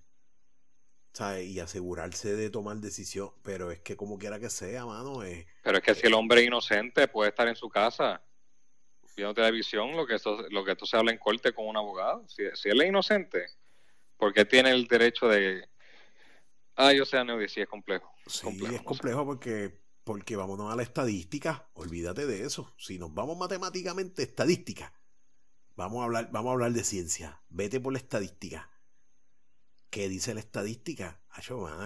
B: y asegurarse de tomar decisión, pero es que como quiera que sea, mano, es...
C: Pero es que si el hombre es inocente puede estar en su casa viendo televisión, lo que esto, lo que esto se habla en corte con un abogado. Si, él es inocente, ¿por qué tiene el derecho de... Ah, yo sé, Neudi, sí es complejo.
B: Sí, es complejo porque, porque vámonos a la estadística, olvídate de eso. Si nos vamos matemáticamente, estadística, vamos a hablar, vamos a hablar de ciencia, vete por la estadística ¿Qué dice la estadística?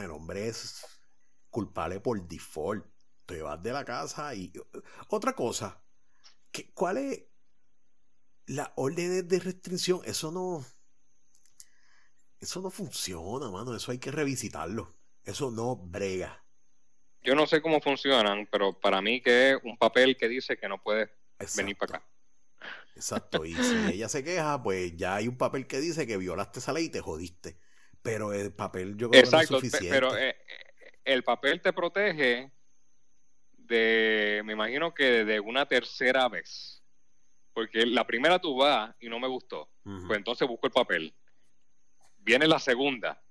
B: el hombre es culpable por default. Te vas de la casa y... Otra cosa, ¿cuál es la orden de restricción? Eso no... Eso no funciona, mano. Eso hay que revisitarlo. Eso no brega.
C: Yo no sé cómo funcionan, pero para mí que es un papel que dice que no puedes venir para acá.
B: Exacto. Y si ella se queja, pues ya hay un papel que dice que violaste esa ley y te jodiste. Pero el papel yo creo que no es suficiente.
C: Pero eh, el papel te protege de, me imagino que de una tercera vez. Porque la primera tú vas y no me gustó. Pues entonces busco el papel. Viene la segunda.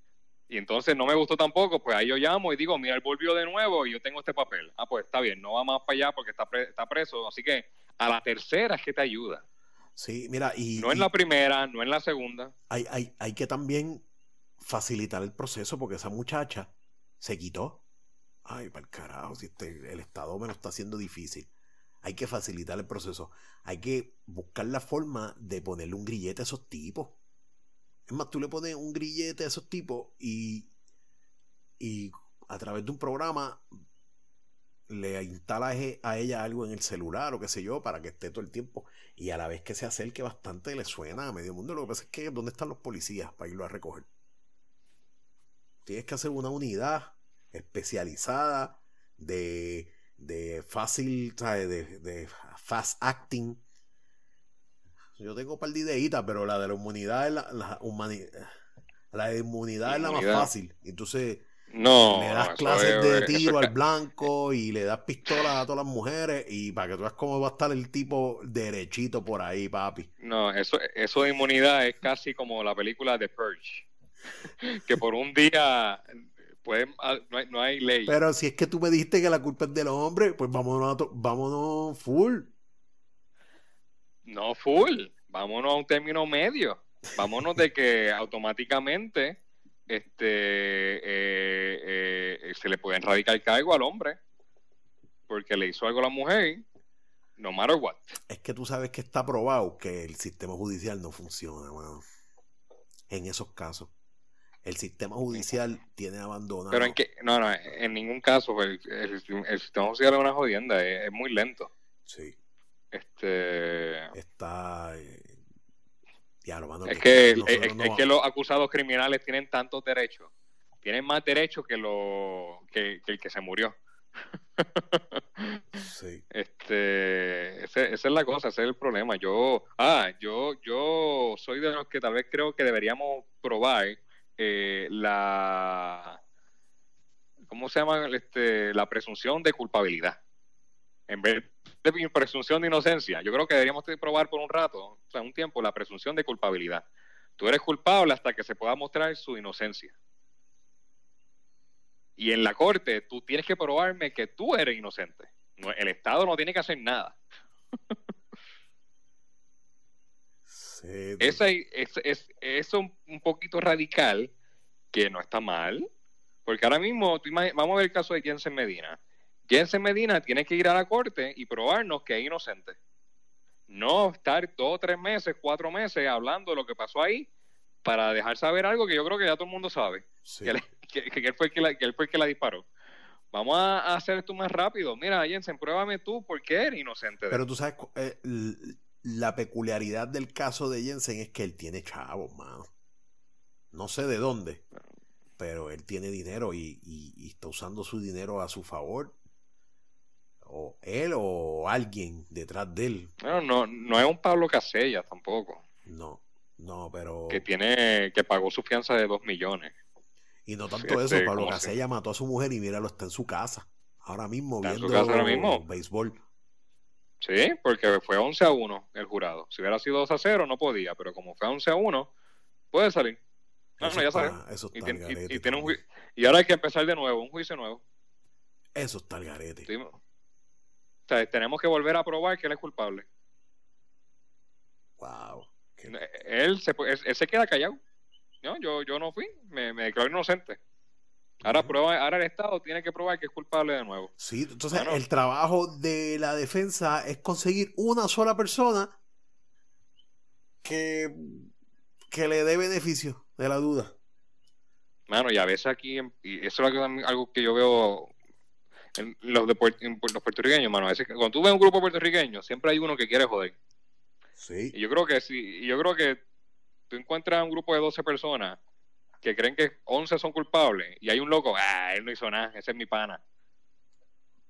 C: Y entonces no me gustó tampoco, pues ahí yo llamo y digo, mira, él volvió de nuevo y yo tengo este papel. Ah, pues está bien, no va más para allá porque está, está preso. Así que a la tercera es que te ayuda.
B: Sí, mira, y...
C: No en la primera, no en la segunda.
B: Hay, hay, hay que también facilitar el proceso porque esa muchacha se quitó. Ay, para el carajo, si este, el Estado me lo está haciendo difícil. Hay que facilitar el proceso. Hay que buscar la forma de ponerle un grillete a esos tipos. Es más, tú le pones un grillete a esos tipos y, y a través de un programa le instalas a ella algo en el celular o qué sé yo para que esté todo el tiempo y a la vez que se acerque bastante le suena a medio mundo. Lo que pasa es que ¿dónde están los policías para irlo a recoger? Tienes que hacer una unidad especializada de, de fácil, De, de, fast acting. Yo tengo un par de ideitas, pero la de la inmunidad es la, la, la de inmunidad, es la más fácil. Entonces,
C: no,
B: le das clases de tiro al blanco y le das pistolas a todas las mujeres y para que tú veas cómo va a estar el tipo derechito por ahí, papi.
C: No, eso, eso de inmunidad es casi como la película de Purge. que por un día pueden, ah, no, hay, ley.
B: Pero si es que tú me dijiste que la culpa es del hombre, pues vámonos, vámonos full.
C: No full, vámonos a un término medio. Vámonos de que automáticamente este eh, eh, se le puede erradicar cargo al hombre porque le hizo algo a la mujer no matter what.
B: Es que tú sabes que está probado que el sistema judicial no funciona, En esos casos el sistema judicial tiene abandonado.
C: Pero en que, no, no, en ningún caso, el, sistema judicial es una jodienda, es, muy lento.
B: Sí.
C: Este.
B: Está. Eh,
C: es, que, es, que los acusados criminales tienen tantos derechos. Tienen más derechos que, lo, que, el que se murió.
B: sí.
C: Este, esa es la cosa, ese es el problema. Yo, ah, yo, yo soy de los que tal vez creo que deberíamos probar eh, la ¿cómo se llama? Este, la presunción de culpabilidad. En vez de presunción de inocencia, yo creo que deberíamos probar por un rato, un tiempo, la presunción de culpabilidad. Tú eres culpable hasta que se pueda mostrar su inocencia. Y en la corte, tú tienes que probarme que tú eres inocente. el Estado no tiene que hacer nada. Sí, Esa es, es, es, un poquito radical, que no está mal, porque ahora mismo, vamos a ver el caso de Jensen Medina. Jensen Medina tiene que ir a la corte y probarnos que es inocente. No estar dos, tres meses, cuatro meses hablando de lo que pasó ahí para dejar saber algo que yo creo que ya todo el mundo sabe. Que, él fue el que, la, que él fue el que la disparó. Vamos a hacer esto más rápido. Mira, Jensen, pruébame tú por qué eres inocente.
B: Pero tú sabes, eh, la peculiaridad del caso de Jensen es que él tiene chavos, mano. No sé de dónde, pero él tiene dinero y, está usando su dinero a su favor. O él o alguien detrás de él.
C: No, no, no es un Pablo Casella tampoco.
B: No, no, pero.
C: Que tiene, que pagó su fianza de dos millones.
B: Y no tanto eso, Pablo Casella mató a su mujer y míralo, está en su casa. Ahora mismo viendo béisbol.
C: Sí, porque fue 11 a 1 el jurado. Si hubiera sido 2 a 0 no podía, pero como fue 11 a 1, puede salir. No, no, ya sabes. Eso y, y, tiene un y ahora hay que empezar de nuevo, un juicio nuevo.
B: Eso está el garete.
C: O sea, tenemos que volver a probar que él es culpable.
B: Wow.
C: Él se, él se queda callado. No, yo, yo no fui, me, me declaro inocente. Ahora, prueba, ahora el Estado tiene que probar que es culpable de nuevo.
B: Sí, entonces el trabajo de la defensa es conseguir una sola persona que, que le dé beneficio de la duda.
C: Mano, y a veces aquí, y eso es algo que yo veo en los, de, los puertorriqueños, mano. A veces, cuando tú ves un grupo puertorriqueño, siempre hay uno que quiere joder.
B: Sí.
C: Y yo creo que sí, yo creo que tú encuentras un grupo de 12 personas que creen que 11 son culpables y hay un loco, ah, él no hizo nada, ese es mi pana.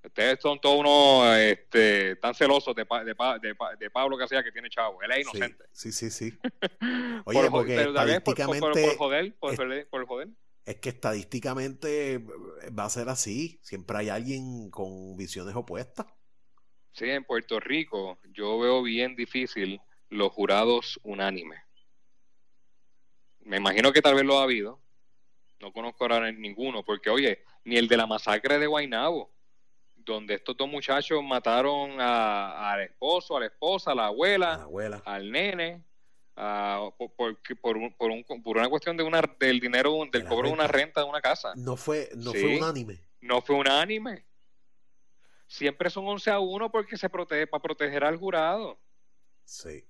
C: Ustedes son todos unos este, tan celosos de, de, de, de Pablo que sea que tiene chavo. Él es inocente.
B: Sí, sí, sí. Oye, porque estadísticamente...
C: Por, joder, por, es, por joder.
B: Es que estadísticamente va a ser así. Siempre hay alguien con visiones opuestas.
C: Sí, en Puerto Rico yo veo bien difícil los jurados unánimes. Me imagino que tal vez lo ha habido. No conozco ahora ninguno, porque oye, ni el de la masacre de Guainabo, donde estos dos muchachos mataron al esposo, a la esposa, a la abuela, al nene, por, por, una cuestión de una, del dinero, del cobro de una renta de una casa.
B: No fue, no fue unánime.
C: No fue unánime. Siempre son 11 a 1 porque se protege, para proteger al jurado.
B: Sí.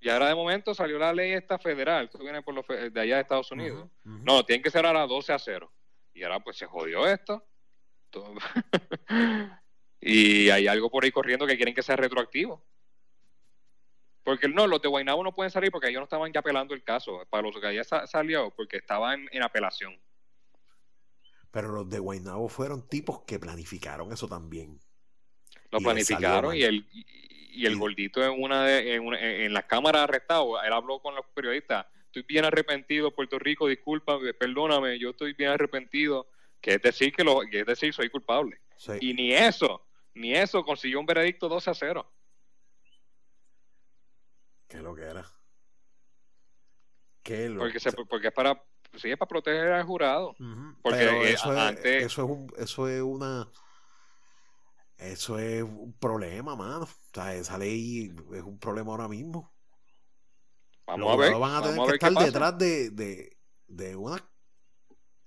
C: Y ahora de momento salió la ley esta federal, que viene por los de allá de Estados Unidos. No, tienen que ser ahora 12 a 0. Y ahora pues se jodió esto. y hay algo por ahí corriendo que quieren que sea retroactivo. Porque no, los de Guaynabo no pueden salir porque ellos no estaban ya apelando el caso. Para los que allá salió, porque estaban en, apelación.
B: Pero los de Guaynabo fueron tipos que planificaron eso también.
C: Lo planificaron y el, y el gordito en una, de, en, en, la cámara arrestado, él habló con los periodistas, estoy bien arrepentido, Puerto Rico, disculpa, perdóname, yo estoy bien arrepentido, que es decir que lo, es decir, soy culpable. Y ni eso, ni eso consiguió un veredicto 12 a 0.
B: ¿Qué lo que era? ¿Qué lo
C: porque, porque es para sí, es para proteger al jurado. Porque
B: eso, antes... eso, es un, eso es una eso es un problema, mano. O sea, esa ley es un problema ahora mismo.
C: Vamos a ver.
B: van a tener que estar detrás de, de, una.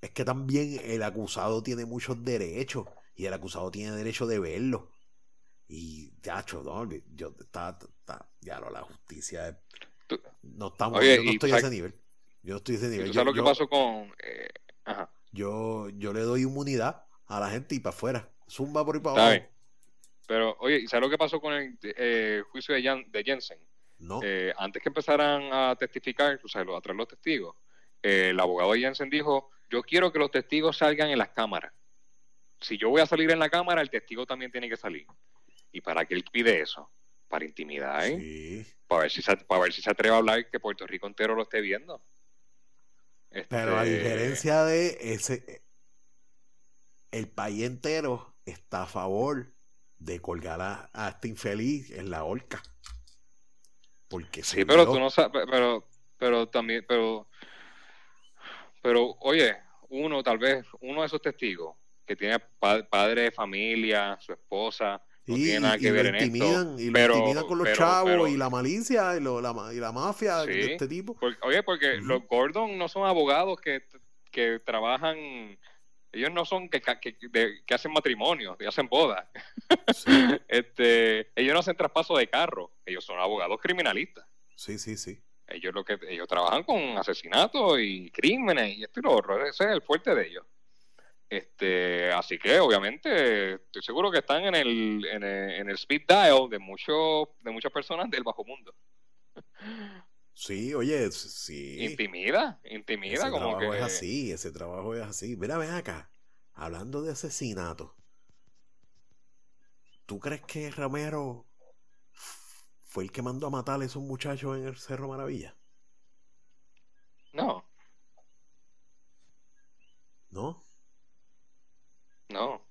B: Es que también el acusado tiene muchos derechos y el acusado tiene derecho de verlo. Y, ya, no, yo está, ya lo, la justicia. no estamos, yo no estoy a ese nivel. Yo no estoy a ese nivel.
C: ¿Sabes lo que pasó con.? Eh,
B: yo, yo le doy inmunidad a la gente y para afuera. Zumba por ahí para abajo.
C: Pero, oye, ¿sabes lo que pasó con el eh, juicio de, Jan, de Jensen?
B: No.
C: Eh, antes que empezaran a testificar, o sea, a traer los testigos, eh, el abogado de Jensen dijo, yo quiero que los testigos salgan en las cámaras. Si yo voy a salir en la cámara, el testigo también tiene que salir. ¿Y para qué él pide eso? Para intimidad, ¿eh?
B: Sí.
C: Para ver, si se, para ver si se atreve a hablar que Puerto Rico entero lo esté viendo.
B: Pero a este, diferencia de ese, el país entero está a favor de colgar a, este infeliz en la horca. Porque
C: sí, pero tú no sabes, pero, pero también, pero, pero, oye, uno, tal vez, uno de esos testigos que tiene padre de familia, su esposa, no tiene nada que ver en esto.
B: Y lo intimidan con los chavos y la malicia y, la, y la mafia de este tipo.
C: oye, porque los Gordon no son abogados que, que trabajan ellos no son que, que, que hacen matrimonio, que hacen bodas. este, ellos no hacen traspaso de carro, ellos son abogados criminalistas.
B: Sí, sí, sí.
C: Ellos lo que ellos trabajan con asesinatos y crímenes y esto y lo otro, ese es el fuerte de ellos. Este, así que obviamente estoy seguro que están en el, en el, en el speed dial de muchos de muchas personas del bajo mundo.
B: Sí, oye, sí.
C: Intimida, intimida ese como
B: trabajo es así, ese trabajo es así. Mira, ven acá, hablando de asesinato. ¿Tú crees que Romero fue el que mandó a matar a esos muchachos en el Cerro Maravilla?
C: No.
B: ¿No?
C: No.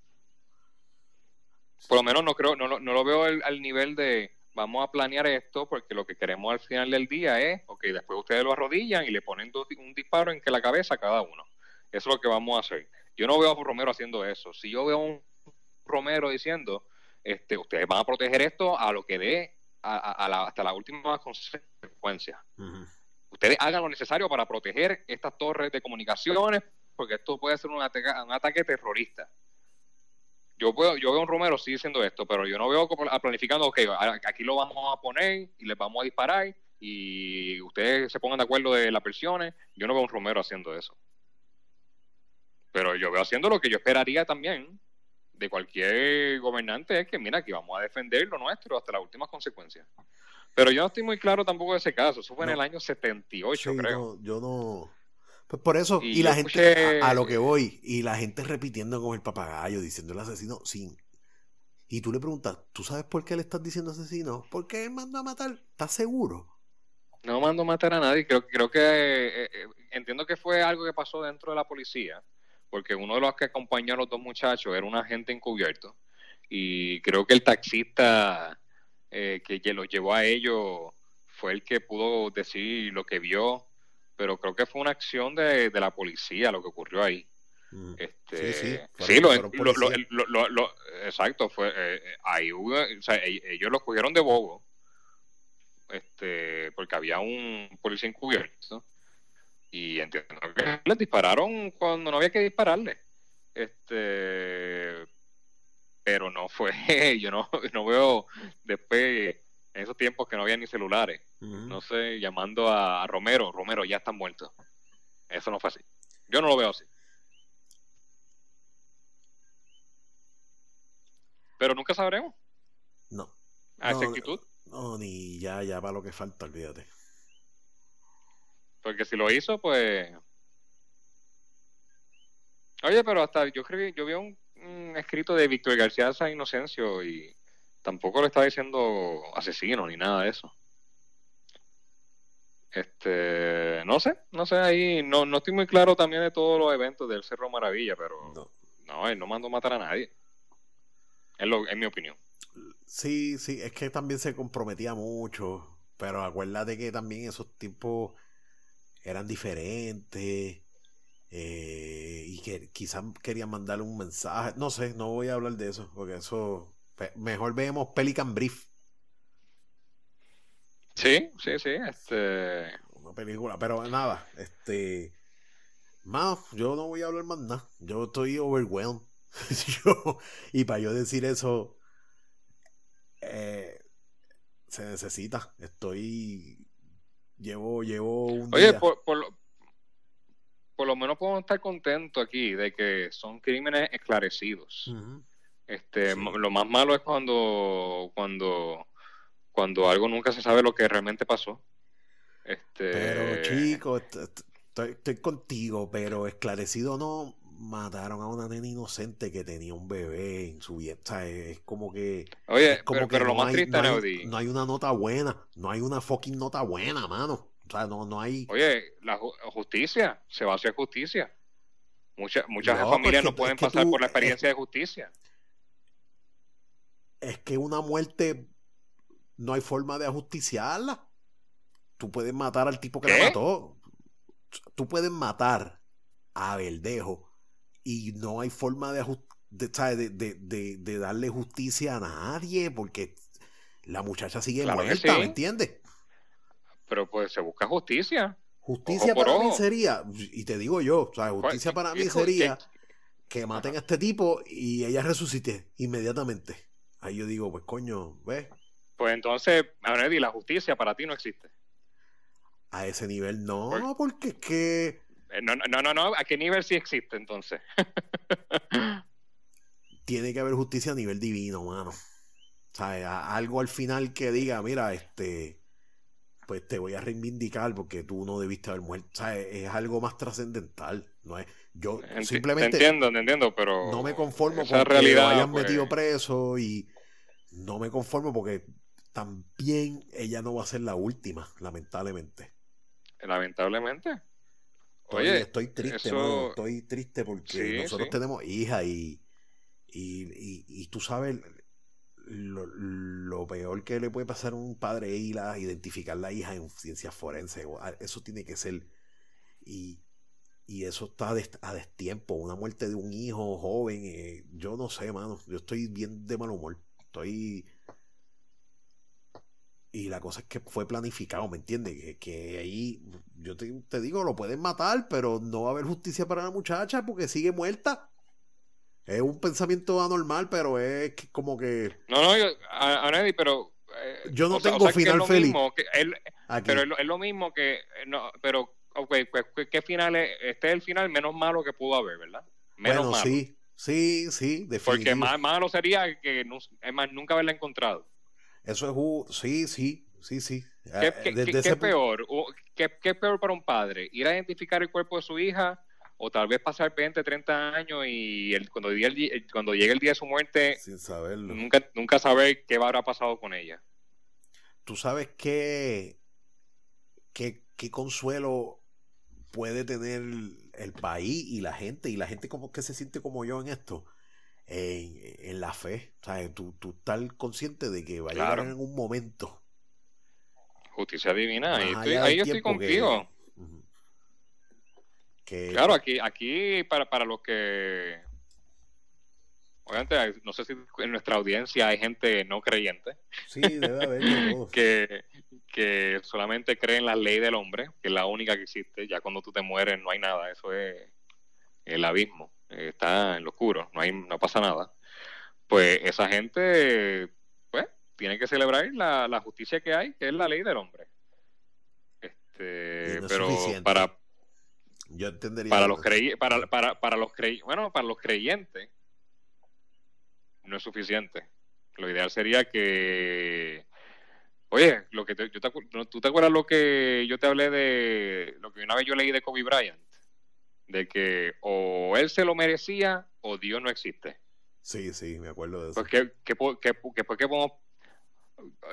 C: Por lo menos no creo, no, no, lo veo al nivel de vamos a planear esto porque lo que queremos al final del día es, ok, después ustedes lo arrodillan y le ponen un disparo en que la cabeza a cada uno. Eso es lo que vamos a hacer. Yo no veo a Romero haciendo eso. Si yo veo a un Romero diciendo, este, ustedes van a proteger esto a lo que dé hasta la última consecuencia. Ustedes hagan lo necesario para proteger estas torres de comunicaciones porque esto puede ser un, un ataque terrorista yo veo, yo veo un Romero sí diciendo esto, pero yo no veo planificando, ok, aquí lo vamos a poner y les vamos a disparar y ustedes se pongan de acuerdo de las versiones. Yo no veo un Romero haciendo eso. Pero yo veo haciendo lo que yo esperaría también de cualquier gobernante, es que mira, aquí vamos a defender lo nuestro hasta las últimas consecuencias. Pero yo no estoy muy claro tampoco de ese caso. Eso fue en el año 78, creo.
B: yo no. Pues por eso, y, la gente, a, lo que voy, y la gente repitiendo como el papagayo, diciendo el asesino sin. Y tú le preguntas, ¿tú sabes por qué le estás diciendo asesino? Porque él mandó a matar, ¿estás seguro?
C: No mandó a matar a nadie, creo, creo que eh, eh, entiendo que fue algo que pasó dentro de la policía, porque uno de los que acompañó a los dos muchachos era un agente encubierto, y creo que el taxista eh, que los llevó a ellos fue el que pudo decir lo que vio pero creo que fue una acción de, la policía lo que ocurrió ahí. Mm. Este, sí, sí, lo, exacto, fue eh, eh, ahí hubo, o sea, e, ellos lo cogieron de bobo, este, porque había un policía encubierto y entiendo que les dispararon cuando no había que dispararle, este, pero no fue, yo no, no veo después en esos tiempos que no había ni celulares, no sé, llamando a, Romero, Romero ya está muerto. Eso no fue así. Yo no lo veo así. Pero nunca sabremos.
B: No.
C: A esa actitud.
B: No, ni ya, ya va lo que falta, olvídate.
C: Porque si lo hizo, pues. Oye, pero hasta yo creo yo vi un, un escrito de Víctor García San Inocencio y tampoco le estaba diciendo asesino ni nada de eso. Este, no sé, no sé, ahí no, no estoy muy claro también de todos los eventos del Cerro Maravilla, pero no, no él no mandó matar a nadie. Es, lo, es mi opinión.
B: Sí, sí, es que también se comprometía mucho, pero acuérdate que también esos tiempos eran diferentes eh, y que quizás querían mandarle un mensaje, no sé, no voy a hablar de eso, porque eso mejor vemos Pelican Brief.
C: Sí, sí, sí. Este...
B: Una película, pero nada, este. Más, yo no voy a hablar más nada. Yo estoy overwhelmed. y para yo decir eso, eh, se necesita. Estoy. Llevo, llevo un.
C: Oye, Por, por, lo, por, lo, menos podemos estar contentos aquí de que son crímenes esclarecidos. Este, lo más malo es cuando, cuando, cuando algo nunca se sabe lo que realmente pasó. Este...
B: Pero chico, estoy, contigo, pero esclarecido no mataron a una nena inocente que tenía un bebé en su vida. es como que.
C: Oye, pero, lo más triste,
B: no hay, no hay, una nota buena. No hay una fucking nota buena, mano. O sea, no, no hay.
C: Oye, la justicia, se va a hacer justicia. Muchas muchas familias no pueden pasar por la experiencia de justicia
B: es que una muerte no hay forma de ajusticiarla. Tú puedes matar al tipo que la mató. Tú puedes matar a Verdejo y no hay forma de, de, darle justicia a nadie, porque la muchacha sigue muerta, ¿me entiendes?
C: Pero pues se busca justicia.
B: Justicia para mí sería, y te digo yo, o sea, pues, justicia para mí sería que maten a este tipo y ella resucite inmediatamente. Ahí yo digo, pues coño, ¿ves?
C: Pues entonces, y la justicia para ti no existe.
B: A ese nivel no, porque es que...
C: Eh, no, no, no, no, ¿a qué nivel sí existe entonces?
B: Tiene que haber justicia a nivel divino, mano. O sea, algo al final que diga, mira, este, pues te voy a reivindicar porque tú no debiste haber muerto. O sea, es, algo más trascendental. No es, yo simplemente.
C: Te entiendo, te entiendo, pero.
B: No me conformo con que lo hayan pues metido preso y no me conformo porque también ella no va a ser la última, lamentablemente.
C: Lamentablemente.
B: Oye, estoy triste, estoy triste porque nosotros tenemos hija y, y, y, tú sabes lo, peor que le puede pasar a un padre a identificar la hija en ciencias forenses. Eso tiene que ser. Y, y eso está a destiempo. Una muerte de un hijo joven. Eh, yo no sé, mano. Yo estoy bien de mal humor. Estoy. Y la cosa es que fue planificado, ¿me entiendes? Que, ahí, yo te, te, digo, lo pueden matar, pero no va a haber justicia para la muchacha porque sigue muerta. Es un pensamiento anormal, pero es como que.
C: No, no, yo, a, nadie, pero.
B: Eh, yo no tengo final feliz.
C: pero es lo, mismo que. No, pero, ok, pues, ¿qué final es? Este es el final menos malo que pudo haber, ¿verdad? Menos
B: bueno, sí, sí, sí,
C: definitivamente. Porque más malo sería que es más, nunca haberla encontrado.
B: Eso es. Sí, sí, sí, sí.
C: ¿Qué, qué, peor? ¿Qué, ¿Qué peor para un padre? ¿Ir a identificar el cuerpo de su hija? o tal vez pasar 20, 30 años y el, cuando, llegue el, cuando llegue el día de su muerte,
B: sin saberlo.
C: Nunca, nunca saber qué habrá pasado con ella.
B: Tú sabes qué, qué, qué consuelo puede tener el país y la gente, y la gente como que se siente como yo en esto, en, la fe. O sea, tú, tú estás consciente de que va a llegar en un momento.
C: Justicia divina, ahí, yo estoy contigo. Claro, aquí, aquí para, para los que... Obviamente, no sé si en nuestra audiencia hay gente no creyente.
B: Sí, debe haber
C: que, que solamente cree en la ley del hombre, que es la única que existe. Ya cuando tú te mueres no hay nada, eso es el abismo, está en lo oscuro, no, hay, no pasa nada. Pues esa gente, pues, tiene que celebrar la, la justicia que hay, que es la ley del hombre. Este, pero para
B: yo entendería.
C: Para los, para, para, para los bueno, para los creyentes no es suficiente. Lo ideal sería que Oye, lo que yo te, ¿tú te acuerdas lo que yo te hablé de lo que una vez yo leí de Kobe Bryant? De que o él se lo merecía o Dios no existe.
B: Sí, sí, me acuerdo de
C: eso. Pues que, que, que, que, podemos,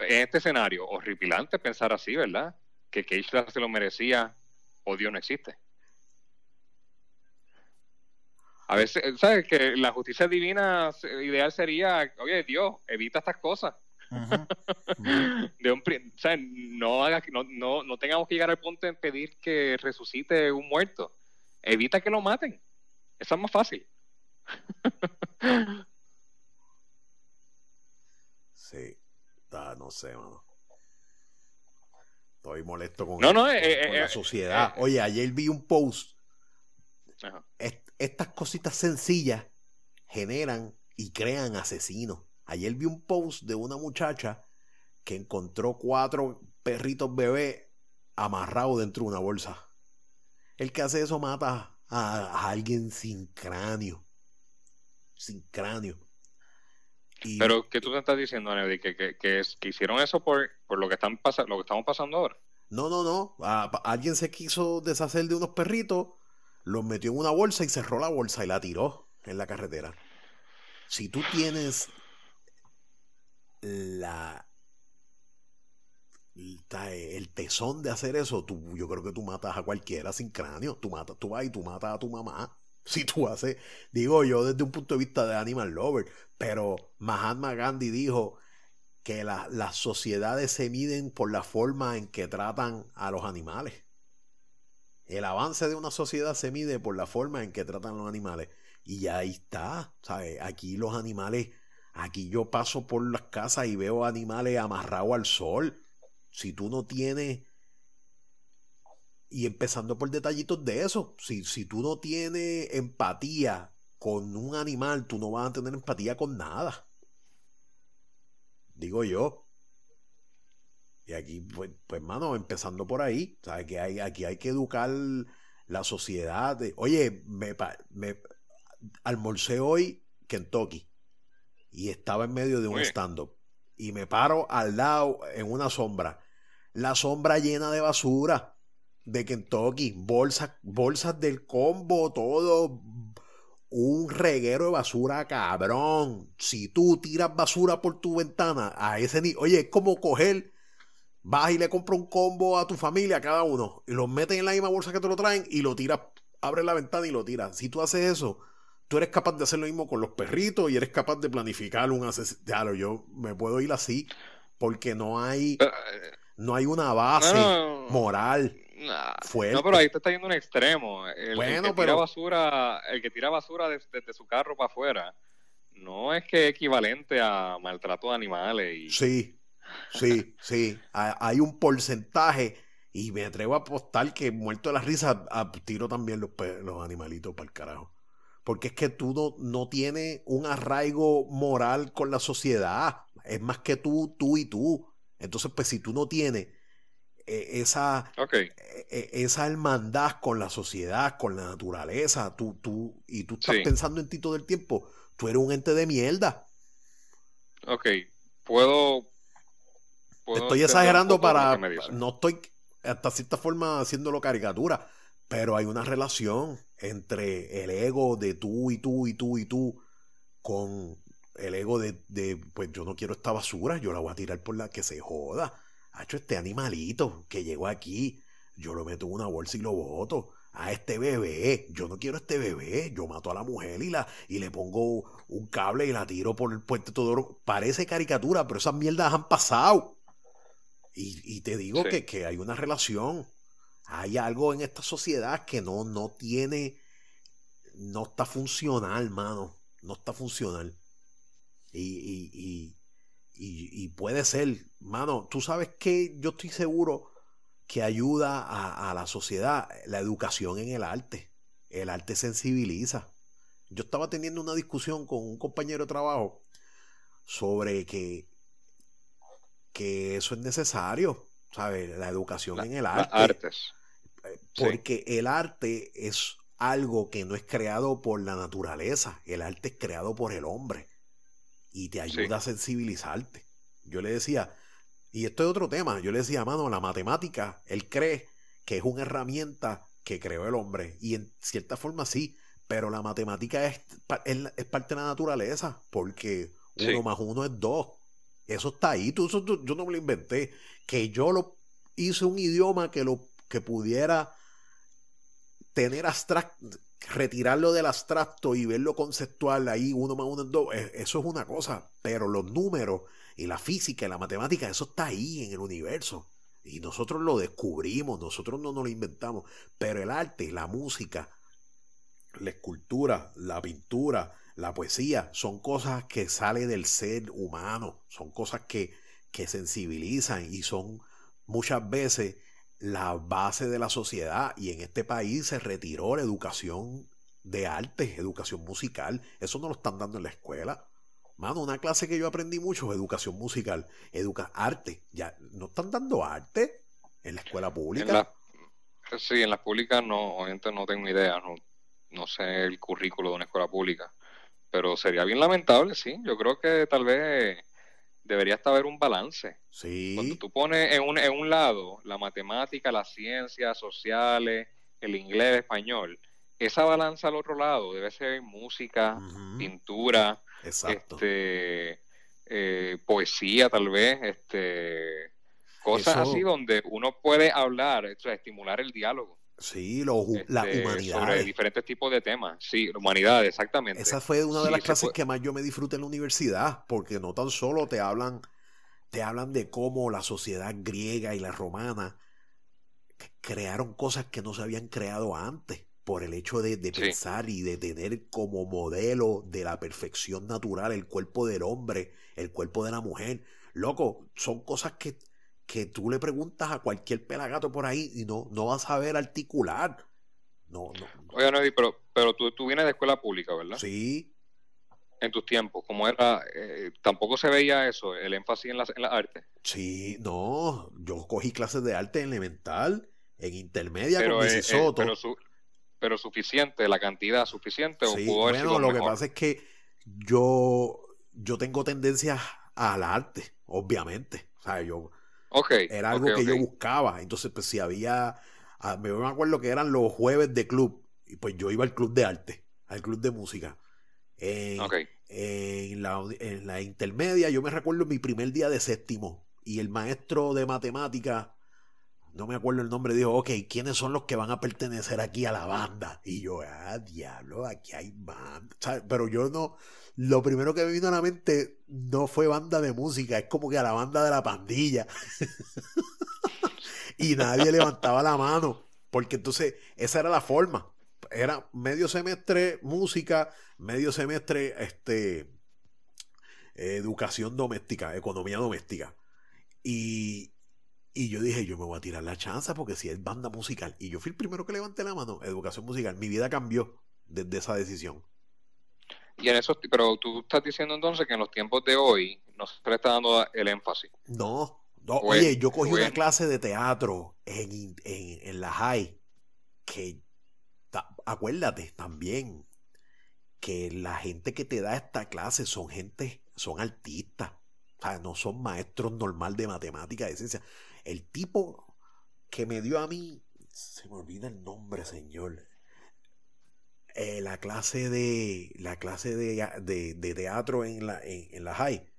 C: en este escenario, horripilante pensar así, ¿verdad? Que Keisha se lo merecía o Dios no existe. A veces, ¿sabes? Que la justicia divina ideal sería, oye, Dios, evita estas cosas. de un, o sea, no, haga, no, no, no tengamos que llegar al punto de pedir que resucite un muerto. Evita que lo maten. Eso es más fácil.
B: sí, no sé, mano. Estoy molesto con,
C: no, no,
B: la
C: eh, eh,
B: sociedad. Eh, Oye, ayer vi un post. Ajá estas cositas sencillas generan y crean asesinos. Ayer vi un post de una muchacha que encontró cuatro perritos bebés amarrados dentro de una bolsa. El que hace eso mata a, alguien sin cráneo. Sin cráneo.
C: Pero, ¿qué tú te estás diciendo, Andy? ¿Que, que, hicieron eso por, por lo, que están lo que estamos pasando ahora?
B: No, no, no. alguien se quiso deshacer de unos perritos los metió en una bolsa y cerró la bolsa y la tiró en la carretera. Si tú tienes la el tesón de hacer eso, tú, yo creo que tú matas a cualquiera sin cráneo. Tú, matas, tú vas y tú matas a tu mamá. Si tú haces, digo yo desde un punto de vista de animal lover, pero Mahatma Gandhi dijo que las sociedades se miden por la forma en que tratan a los animales. El avance de una sociedad se mide por la forma en que tratan los animales. Y ahí está, ¿sabes? Aquí los animales, aquí yo paso por las casas y veo animales amarrados al sol. Si tú no tienes y empezando por detallitos de eso, si, si tú no tienes empatía con un animal, tú no vas a tener empatía con nada. Digo yo. Y aquí, pues, pues mano, empezando por ahí, ¿sabes? Que hay, aquí hay que educar la sociedad. oye, me, me almorcé hoy Kentucky y estaba en medio de un stand-up y me paro al lado en una sombra. La sombra llena de basura de Kentucky, bolsas, bolsas del combo, todo un reguero de basura, cabrón. Si tú tiras basura por tu ventana a ese nivel, oye, es como coger, vas y le compras un combo a tu familia, a cada uno, y lo metes en la misma bolsa que te lo traen y lo tiras, abres la ventana y lo tiras. Si tú haces eso, tú eres capaz de hacer lo mismo con los perritos y eres capaz de planificar un asesinato. Yo me puedo ir así porque no hay, eh, no hay una base moral
C: no, pero ahí te está yendo un extremo. El, que tira basura, el que tira basura desde, su carro para afuera, no es que es equivalente a maltrato de animales. Y...
B: Sí, sí, sí. Hay un porcentaje y me atrevo a apostar que muerto de la risa tiro también los, los animalitos para el carajo. Porque es que tú no, no tienes un arraigo moral con la sociedad. Es más que tú, tú y tú. Entonces, pues si tú no tienes e, esa, e, e, esa hermandad con la sociedad, con la naturaleza, tú, tú, y tú estás pensando en ti todo el tiempo, tú eres un ente de mierda.
C: Ok, puedo...
B: estoy exagerando para... No estoy hasta cierta forma haciéndolo caricatura, pero hay una relación entre el ego de tú y tú y tú y tú con el ego de, de pues yo no quiero esta basura, yo la voy a tirar por la que se joda hecho este animalito que llegó aquí, yo lo meto en una bolsa y lo boto. A este bebé, yo no quiero este bebé, yo mato a la mujer y, la, y le pongo un cable y la tiro por el puente todo. Parece caricatura, pero esas mierdas han pasado. Y, te digo que, que, hay una relación. Hay algo en esta sociedad que no, no tiene, no está funcional, mano. No está funcional. y, y y, puede ser, mano, tú sabes que yo estoy seguro que ayuda a, la sociedad la educación en el arte. El arte sensibiliza. Yo estaba teniendo una discusión con un compañero de trabajo sobre que, que eso es necesario, ¿sabes? La educación en el arte.
C: artes.
B: Eh, porque el arte es algo que no es creado por la naturaleza, el arte es creado por el hombre y te ayuda a sensibilizarte. Yo le decía, y esto es otro tema, yo le decía, mano, la matemática, él cree que es una herramienta que creó el hombre, y en cierta forma sí, pero la matemática es, es, parte de la naturaleza, porque uno más uno es dos. Eso está ahí, tú, yo no me lo inventé. Que yo lo hice un idioma que lo que pudiera tener abstracto, retirarlo del abstracto y verlo conceptual ahí, uno más uno en dos, eh, eso es una cosa, pero los números y la física y la matemática, eso está ahí en el universo. Y nosotros lo descubrimos, nosotros no nos lo inventamos, pero el arte, la música, la escultura, la pintura, la poesía, son cosas que salen del ser humano, son cosas que, que sensibilizan y son muchas veces la base de la sociedad y en este país se retiró la educación de arte, educación musical. Eso no lo están dando en la escuela. Mano, una clase que yo aprendí mucho, educación musical, educa arte. Ya no están dando arte en la escuela pública.
C: sí, en la pública no, obviamente no tengo idea, no, no sé el currículo de una escuela pública, pero sería bien lamentable, sí. Yo creo que tal vez debería estar haber un balance.
B: Sí.
C: Cuando tú pones en un, en un lado la matemática, las ciencias sociales, el inglés, el español, esa balanza al otro lado debe ser música, pintura, este, eh, poesía tal vez, este, cosas así donde uno puede hablar, estimular el diálogo.
B: Sí, lo, la este, humanidad. Sobre
C: diferentes tipos de temas. Sí, la humanidad, exactamente.
B: Esa fue una de las clases que más yo me disfruté en la universidad, porque no tan solo te hablan, te hablan de cómo la sociedad griega y la romana crearon cosas que no se habían creado antes. por el hecho de, pensar y de tener como modelo de la perfección natural el cuerpo del hombre, el cuerpo de la mujer. Loco, son cosas que, que tú le preguntas a cualquier pelagato por ahí y no, no vas a saber articular. No, no.
C: Oye, no, pero, pero tú, tú vienes de escuela pública, ¿verdad?
B: Sí.
C: En tus tiempos, ¿cómo era? Eh, tampoco se veía eso, el énfasis en la, en la arte.
B: Sí, no, yo cogí clases de arte elemental, en intermedia con eh, eh
C: pero, pero suficiente, la cantidad suficiente.
B: Sí, o bueno, lo que pasa es que yo, yo tengo tendencias al arte, obviamente. O sea, yo era algo que yo buscaba. Entonces, pues si había, ah, me acuerdo que eran los jueves de club, y pues yo iba al club de arte, al club de música. En, en, la, en la intermedia, yo me recuerdo mi primer día de séptimo, y el maestro de matemáticas no me acuerdo el nombre, dijo, ok, ¿quiénes son los que van a pertenecer aquí a la banda? Y yo, ah, diablo, aquí hay banda. Pero yo no, lo primero que me vino a la mente no fue banda de música, es como que a la banda de la pandilla. y nadie levantaba la mano, porque entonces esa era la forma. Era medio semestre música, medio semestre este, educación doméstica, economía doméstica. Y, y yo dije, yo me voy a tirar la chanza porque si es banda musical. Y yo fui el primero que levanté la mano, educación musical. Mi vida cambió desde esa decisión.
C: Y en eso, pero tú estás diciendo entonces que en los tiempos de hoy no se está dando el énfasis.
B: No, no oye, yo cogí una clase de teatro en, en, la high que, acuérdate también que la gente que te da esta clase son gente, son artistas. O sea, no son maestros normal de matemática, de ciencia. El tipo que me dio a mí, se me olvida el nombre, señor. Eh, la clase de la clase de, teatro en la, en, la high.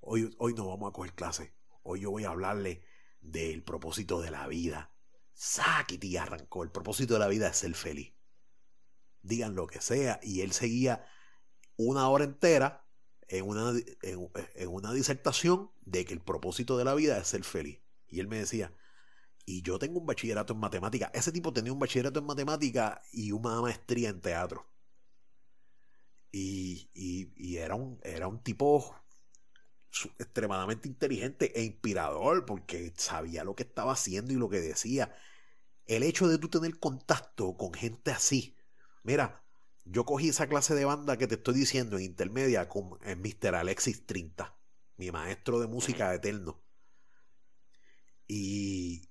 B: Hoy, hoy no vamos a coger clase. Hoy yo voy a hablarle del propósito de la vida. Sakiti arrancó. El propósito de la vida es ser feliz. Digan lo que sea. Y él seguía una hora entera en una, en una disertación de que el propósito de la vida es ser feliz. Y él me decía, y yo tengo un bachillerato en matemática. Ese tipo tenía un bachillerato en matemática y una maestría en teatro. Y, y, era, un, era un tipo extremadamente inteligente e inspirador porque sabía lo que estaba haciendo y lo que decía. El hecho de tú tener contacto con gente así. Mira, yo cogí esa clase de banda que te estoy diciendo en intermedia con Mr. Alexis 30, mi maestro de música eterno. Y,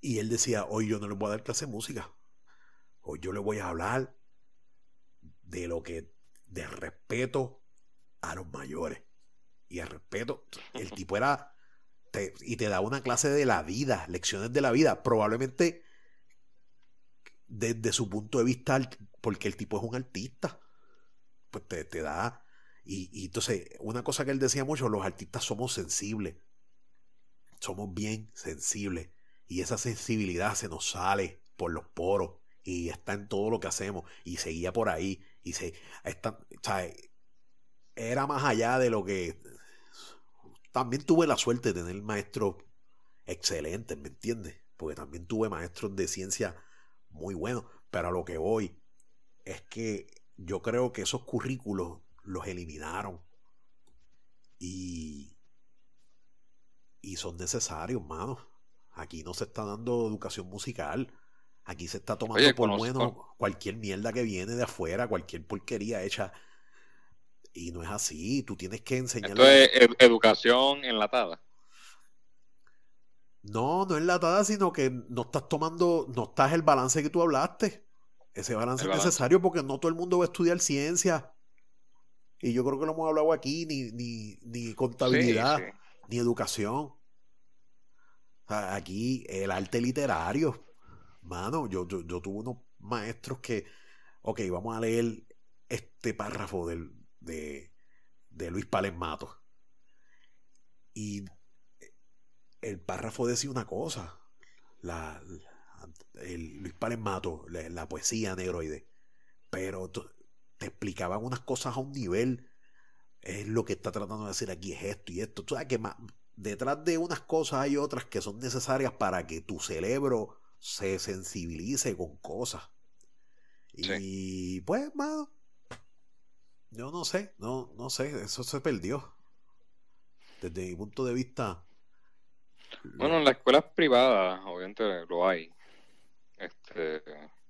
B: y él decía, hoy yo no le voy a dar clase de música. Hoy yo le voy a hablar de lo que, de respeto a los mayores. Y el respeto, el tipo era, y te da una clase de la vida, lecciones de la vida. Probablemente desde su punto de vista, porque el tipo es un artista, pues te, te da... Y, y entonces, una cosa que él decía mucho, los artistas somos sensibles somos bien sensibles y esa sensibilidad se nos sale por los poros y está en todo lo que hacemos y seguía por ahí y se está, era más allá de lo que también tuve la suerte de tener maestros excelentes, ¿me entiendes? Porque también tuve maestros de ciencia muy buenos, pero a lo que voy es que yo creo que esos currículos los eliminaron y y son necesarios, mano. Aquí no se está dando educación musical. Aquí se está tomando por bueno cualquier mierda que viene de afuera, cualquier porquería hecha. Y no es así. Tú tienes que enseñar.
C: Esto es educación enlatada.
B: No, no enlatada, sino que no estás tomando, no estás el balance que tú hablaste. Ese balance es necesario porque no todo el mundo va a estudiar ciencia. Y yo creo que lo hemos hablado aquí, ni, ni, ni contabilidad ni educación. aquí el arte literario, mano, yo, yo, tuve unos maestros que, ok, vamos a leer este párrafo del, de, de Luis Mato Y el párrafo decía una cosa, la, el Luis Mato la, la poesía negroide, pero te explicaban unas cosas a un nivel es lo que está tratando de decir aquí, es esto y esto. Tú sabes que detrás de unas cosas hay otras que son necesarias para que tu cerebro se sensibilice con cosas. Y pues, mano, yo no sé, no, no sé, eso se perdió. Desde mi punto de vista.
C: Bueno, en las escuelas privadas, obviamente lo hay. Este,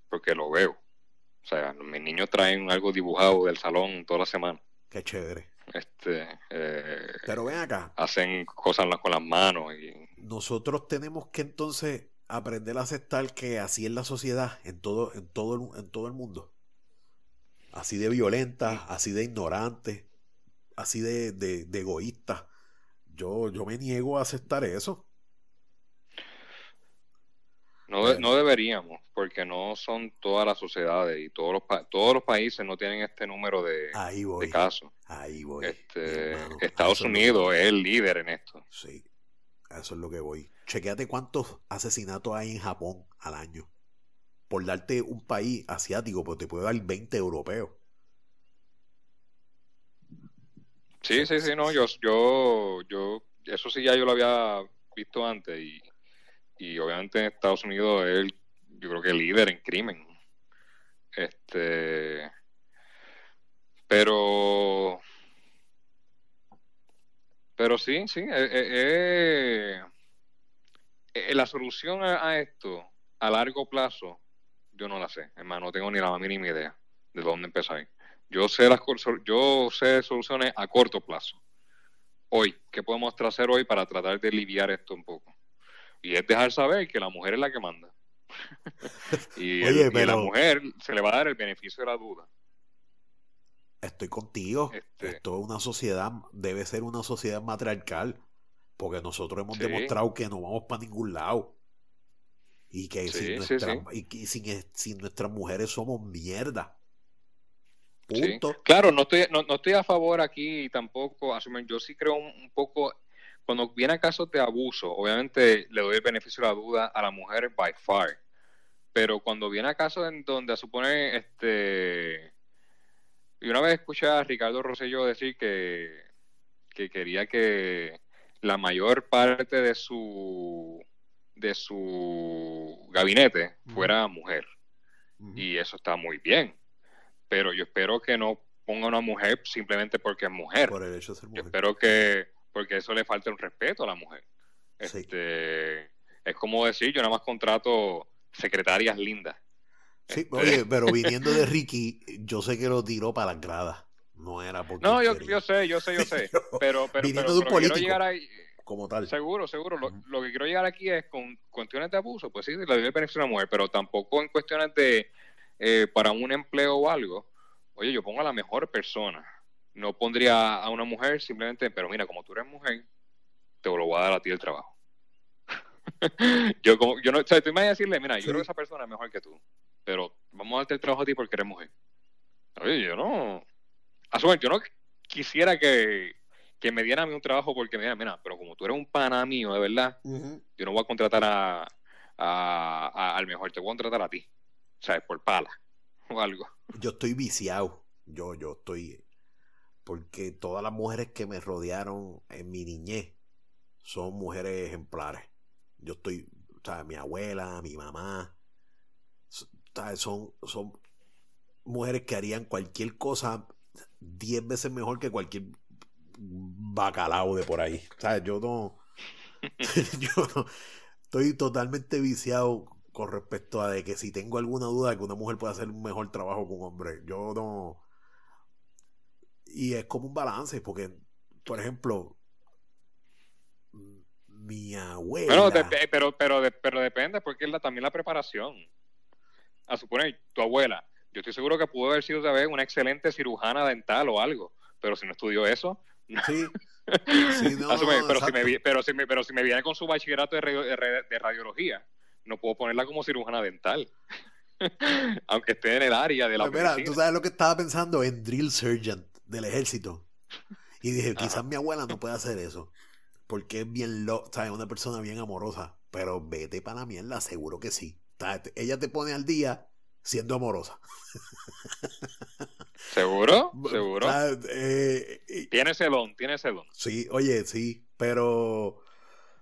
C: porque lo veo. O sea, mis niños traen algo dibujado del salón toda la semana.
B: Qué chévere.
C: Este, eh,
B: Pero ven acá.
C: Hacen cosas con las manos. Y...
B: Nosotros tenemos que entonces aprender a aceptar que así es la sociedad en todo, en todo, el, en todo el mundo. Así de violenta, así de ignorante, así de, de, de egoísta. Yo, yo me niego a aceptar eso.
C: No, no deberíamos, porque no son todas las sociedades y todos los, todos los países no tienen este número de, casos.
B: Ahí voy.
C: Este, Estados Unidos es el líder en esto.
B: Sí, eso es lo que voy. Chequéate cuántos asesinatos hay en Japón al año. Por darte un país asiático, pues te puedo dar 20 europeos.
C: Sí, sí, sí, no, yo, yo, yo, eso sí ya yo lo había visto antes y y obviamente en Estados Unidos es el, yo creo que el líder en crimen. Este, pero, pero sí, sí, eh, eh, eh, la solución a, esto a largo plazo, yo no la sé, hermano, no tengo ni la mínima idea de dónde empezar. Yo sé las yo sé soluciones a corto plazo. Hoy, ¿qué podemos hacer hoy para tratar de aliviar esto un poco? Y es dejar saber que la mujer es la que manda. y, a la mujer se le va a dar el beneficio de la duda.
B: Estoy contigo. Este Esto es una sociedad, debe ser una sociedad matriarcal. Porque nosotros hemos demostrado que no vamos para ningún lado. Y que, sin, nuestra, y sin, nuestras mujeres somos mierda.
C: Punto. Claro, no estoy, no, estoy a favor aquí tampoco. Yo sí creo un poco cuando viene a casos de abuso, obviamente le doy el beneficio de la duda a la mujer by far. Pero cuando viene a casos en donde supone este y una vez escuché a Ricardo Rosselló decir que, que quería que la mayor parte de su de su gabinete fuera mujer. Y eso está muy bien. Pero yo espero que no ponga una mujer simplemente porque es mujer.
B: Por el hecho de ser mujer.
C: Yo espero que porque eso le falta un respeto a la mujer. Este, Es como decir, yo nada más contrato secretarias lindas.
B: Sí, este, oye, pero viniendo de Ricky, yo sé que lo tiró para las gradas. No era porque.
C: No, yo, yo, sé, yo sé, yo sé. Pero, pero, viniendo de un político, llegar ahí,
B: como tal.
C: Seguro, seguro. Lo, que quiero llegar aquí es con cuestiones de abuso, pues sí, le doy el beneficio a la mujer, pero tampoco en cuestiones de eh, para un empleo o algo. Oye, yo pongo a la mejor persona no pondría a una mujer simplemente, pero mira, como tú eres mujer, te lo voy a dar a ti el trabajo. yo como, yo no, o sea, tú me vas a decirle, mira, yo creo que esa persona es mejor que tú, pero vamos a darte el trabajo a ti porque eres mujer. Oye, yo no, a yo no quisiera que, que me dieran a mí un trabajo porque me digan, mira, pero como tú eres un pana mío, de verdad, yo no voy a contratar a, a, al mejor, te voy a contratar a ti, ¿sabes? Por pala o algo.
B: Yo estoy viciado, yo, yo estoy porque todas las mujeres que me rodearon en mi niñez son mujeres ejemplares. Yo estoy, sea, Mi abuela, mi mamá, son, son mujeres que harían cualquier cosa diez veces mejor que cualquier bacalao de por ahí. ¿Sabes? Yo no, yo no, estoy totalmente viciado con respecto a de que si tengo alguna duda de que una mujer puede hacer un mejor trabajo que un hombre, yo no, y es como un balance, porque, por ejemplo, mi abuela.
C: pero, pero, pero depende, porque es la, también la preparación. A suponer, tu abuela, yo estoy seguro que pudo haber sido vez una excelente cirujana dental o algo, pero si no estudió eso.
B: Sí.
C: pero, si me, pero, si me, pero si me viene con su bachillerato de, de radiología, no puedo ponerla como cirujana dental. Aunque esté en el área de la.
B: Pues mira, tú sabes lo que estaba pensando en drill surgeon del ejército. Y dije, quizás mi abuela no puede hacer eso. Porque es bien lo, ¿sabes? Una persona bien amorosa. Pero vete para la mierda, seguro que sí. Ella te pone al día siendo amorosa.
C: ¿Seguro? ¿Seguro?
B: Eh,
C: tiene ese don, tiene ese don.
B: Sí, oye, sí, pero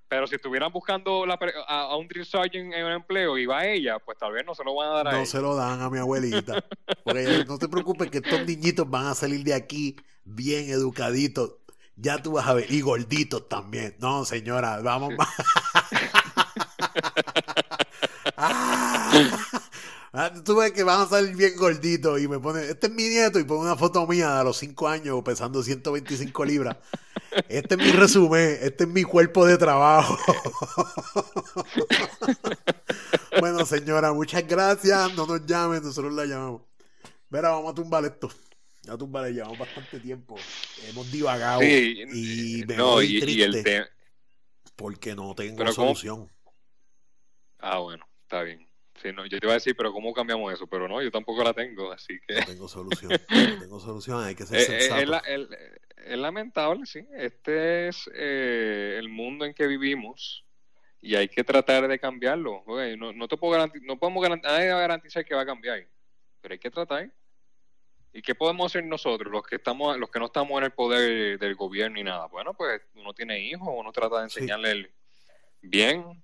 C: pero si estuvieran buscando a, un drill sergeant en un empleo y va a ella, pues tal vez no se lo van a dar a
B: No se lo dan a mi abuelita. Porque no te preocupes que estos niñitos van a salir de aquí bien educaditos. Ya tú vas a ver. Y gorditos también. No, señora, vamos. Ah, tú ves que van a salir bien gorditos y me pone, este es mi nieto y pone una foto mía a los 5 años pesando 125 libras. Este es mi resumen, este es mi cuerpo de trabajo. bueno, señora, muchas gracias. No nos llamen, nosotros la llamamos. Verá, vamos a tumbar esto. Ya tumbar, llevamos bastante tiempo. Hemos divagado y me no, y, triste el porque no tengo solución.
C: Ah, bueno, está bien. Sí, no, yo te iba a decir, pero ¿cómo cambiamos eso? Pero no, yo tampoco la tengo, así que...
B: No tengo solución, no tengo solución, hay que ser eh, eh,
C: sensato. Es, lamentable, sí. Este es eh, el mundo en que vivimos y hay que tratar de cambiarlo. no, no, te puedo garantizar, no podemos garantizar, garantizar que va a cambiar, pero hay que tratar. ¿Y qué podemos hacer nosotros, los que estamos, los que no estamos en el poder del gobierno y nada? Bueno, pues uno tiene hijos, uno trata de enseñarle bien,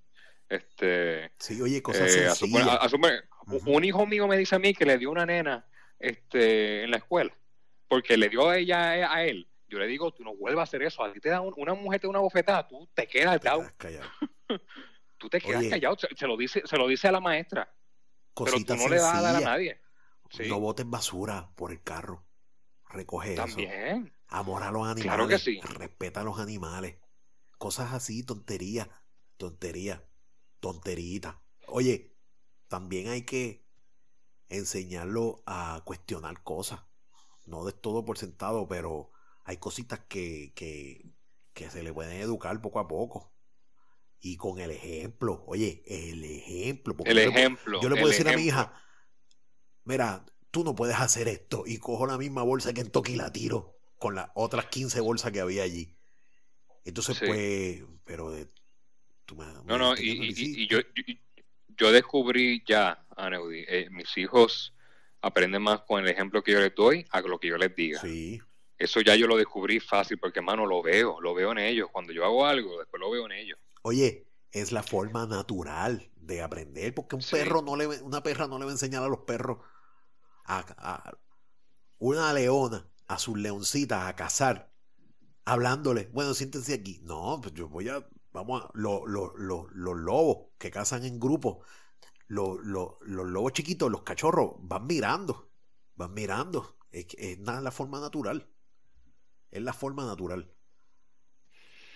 C: este,
B: sí, oye, cosas eh,
C: Un hijo mío me dice a mí que le dio una nena este, en la escuela, porque le dio a ella a él. Yo le digo, tú no vuelvas a hacer eso. A ti te da una mujer te da una bofetada, tú te quedas, callado. tú te quedas callado. Se, lo dice, se lo dice a la maestra. pero tú no le vas a dar a nadie.
B: No botes basura por el carro. Recoge
C: También.
B: Amor a los animales. Respeta a los animales. Cosas así, tontería. Tontería tonterita. Oye, también hay que enseñarlo a cuestionar cosas. No de todo por sentado, pero hay cositas que, que, que se le pueden educar poco a poco. Y con el ejemplo, oye, el ejemplo.
C: El ejemplo.
B: yo le puedo decir a mi hija, mira, tú no puedes hacer esto. Y cojo la misma bolsa que en Toki y la tiro con las otras 15 bolsas que había allí. Entonces, pues, pero
C: no, no, y, yo, yo, descubrí ya, Aneudi, eh, mis hijos aprenden más con el ejemplo que yo les doy a lo que yo les diga.
B: Sí.
C: Eso ya yo lo descubrí fácil porque, hermano, lo veo, lo veo en ellos. Cuando yo hago algo, después lo veo en ellos.
B: Oye, es la forma natural de aprender, porque un perro no le, una perra no le va a enseñar a los perros a, a una leona, a sus leoncitas a cazar, hablándole, bueno, siéntense aquí. No, pues yo voy a vamos a, los lobos que cazan en grupo, los lobos chiquitos, los cachorros, van mirando, van mirando. Es, es nada, la forma natural. Es la forma natural.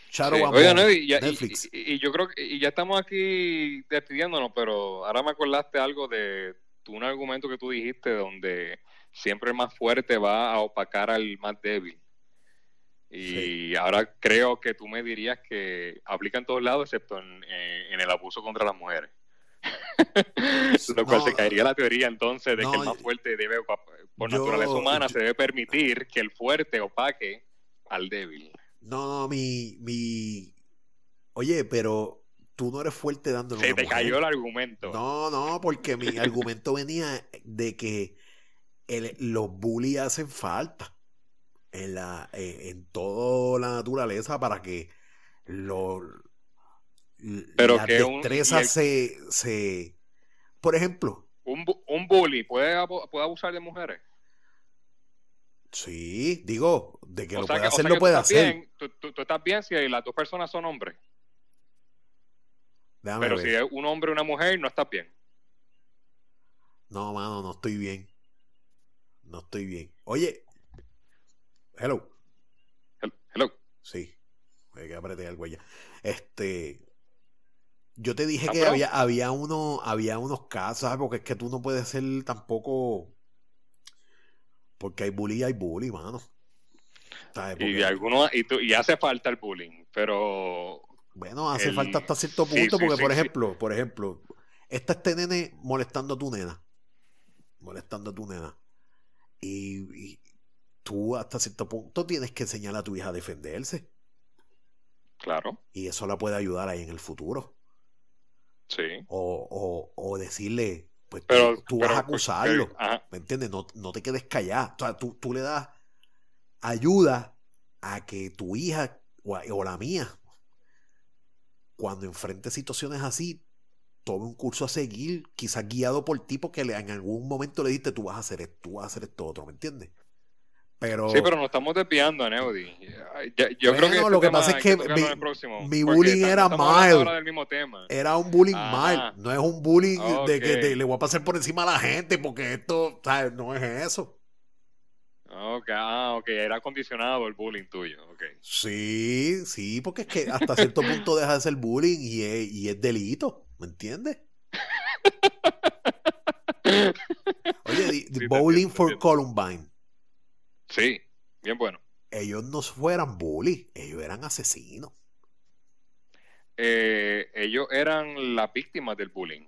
C: Charo y, Netflix. Y, yo creo que y ya estamos aquí despidiéndonos, pero ahora me acordaste algo de un argumento que tú dijiste donde siempre el más fuerte va a opacar al más débil. Y ahora creo que tú me dirías que aplica en todos lados, excepto en, eh, el abuso contra las mujeres. Lo cual se caería la teoría entonces de que el más fuerte debe, por naturaleza humana, se debe permitir que el fuerte opaque al débil.
B: No, no, mi, mi... Oye, pero tú no eres fuerte dándole
C: Se te cayó el argumento.
B: No, no, porque mi argumento venía de que los bullies hacen falta en, la, eh, en toda la naturaleza para que lo,
C: Pero
B: las destrezas se, se... Por ejemplo...
C: ¿Un, un bully puede, puede abusar de mujeres?
B: Sí, digo, de que lo puede hacer, lo puede hacer.
C: tú, tú, estás bien si las dos personas son hombres. Pero si es un hombre y una mujer, no estás bien.
B: No, mano, no estoy bien. No estoy bien. Oye, Hello.
C: Hello.
B: Sí. que apreté el huella. Este. Yo te dije que había, había uno, había unos casos, porque es que tú no puedes ser tampoco. Porque hay bullying, hay bullying, mano.
C: Y, algunos, y, y hace falta el bullying, pero.
B: Bueno, hace falta hasta cierto punto, porque por ejemplo, por ejemplo, está este nene molestando a tu nena. Molestando a tu nena. y, tú hasta cierto punto tienes que enseñar a tu hija a defenderse.
C: Claro.
B: Y eso la puede ayudar ahí en el futuro.
C: Sí.
B: O, o, decirle, pues tú, vas a acusarlo. ¿Me entiendes? No, te quedes callado. O sea, tú, tú, le das ayuda a que tu hija o, o la mía cuando enfrente situaciones así, tome un curso a seguir, quizás guiado por ti, porque en algún momento le dijiste, tú vas a hacer esto, tú vas a hacer esto otro, ¿me entiendes? Pero,
C: sí, pero nos estamos desviando, Neudi. Yo creo que
B: lo que pasa es que, mi, bullying era mild. Era un bullying mild. No es un bullying de que le voy a pasar por encima a la gente porque esto, ¿sabes? No es eso.
C: Okay, ah, ok, era condicionado el bullying tuyo, okay.
B: Sí, sí, porque es que hasta cierto punto deja de ser bullying y es, y es delito, ¿me entiendes? Oye, the, Bowling for Columbine.
C: Sí, bien bueno.
B: Ellos no fueran bullies, ellos eran asesinos.
C: Eh, ellos eran las víctimas del bullying.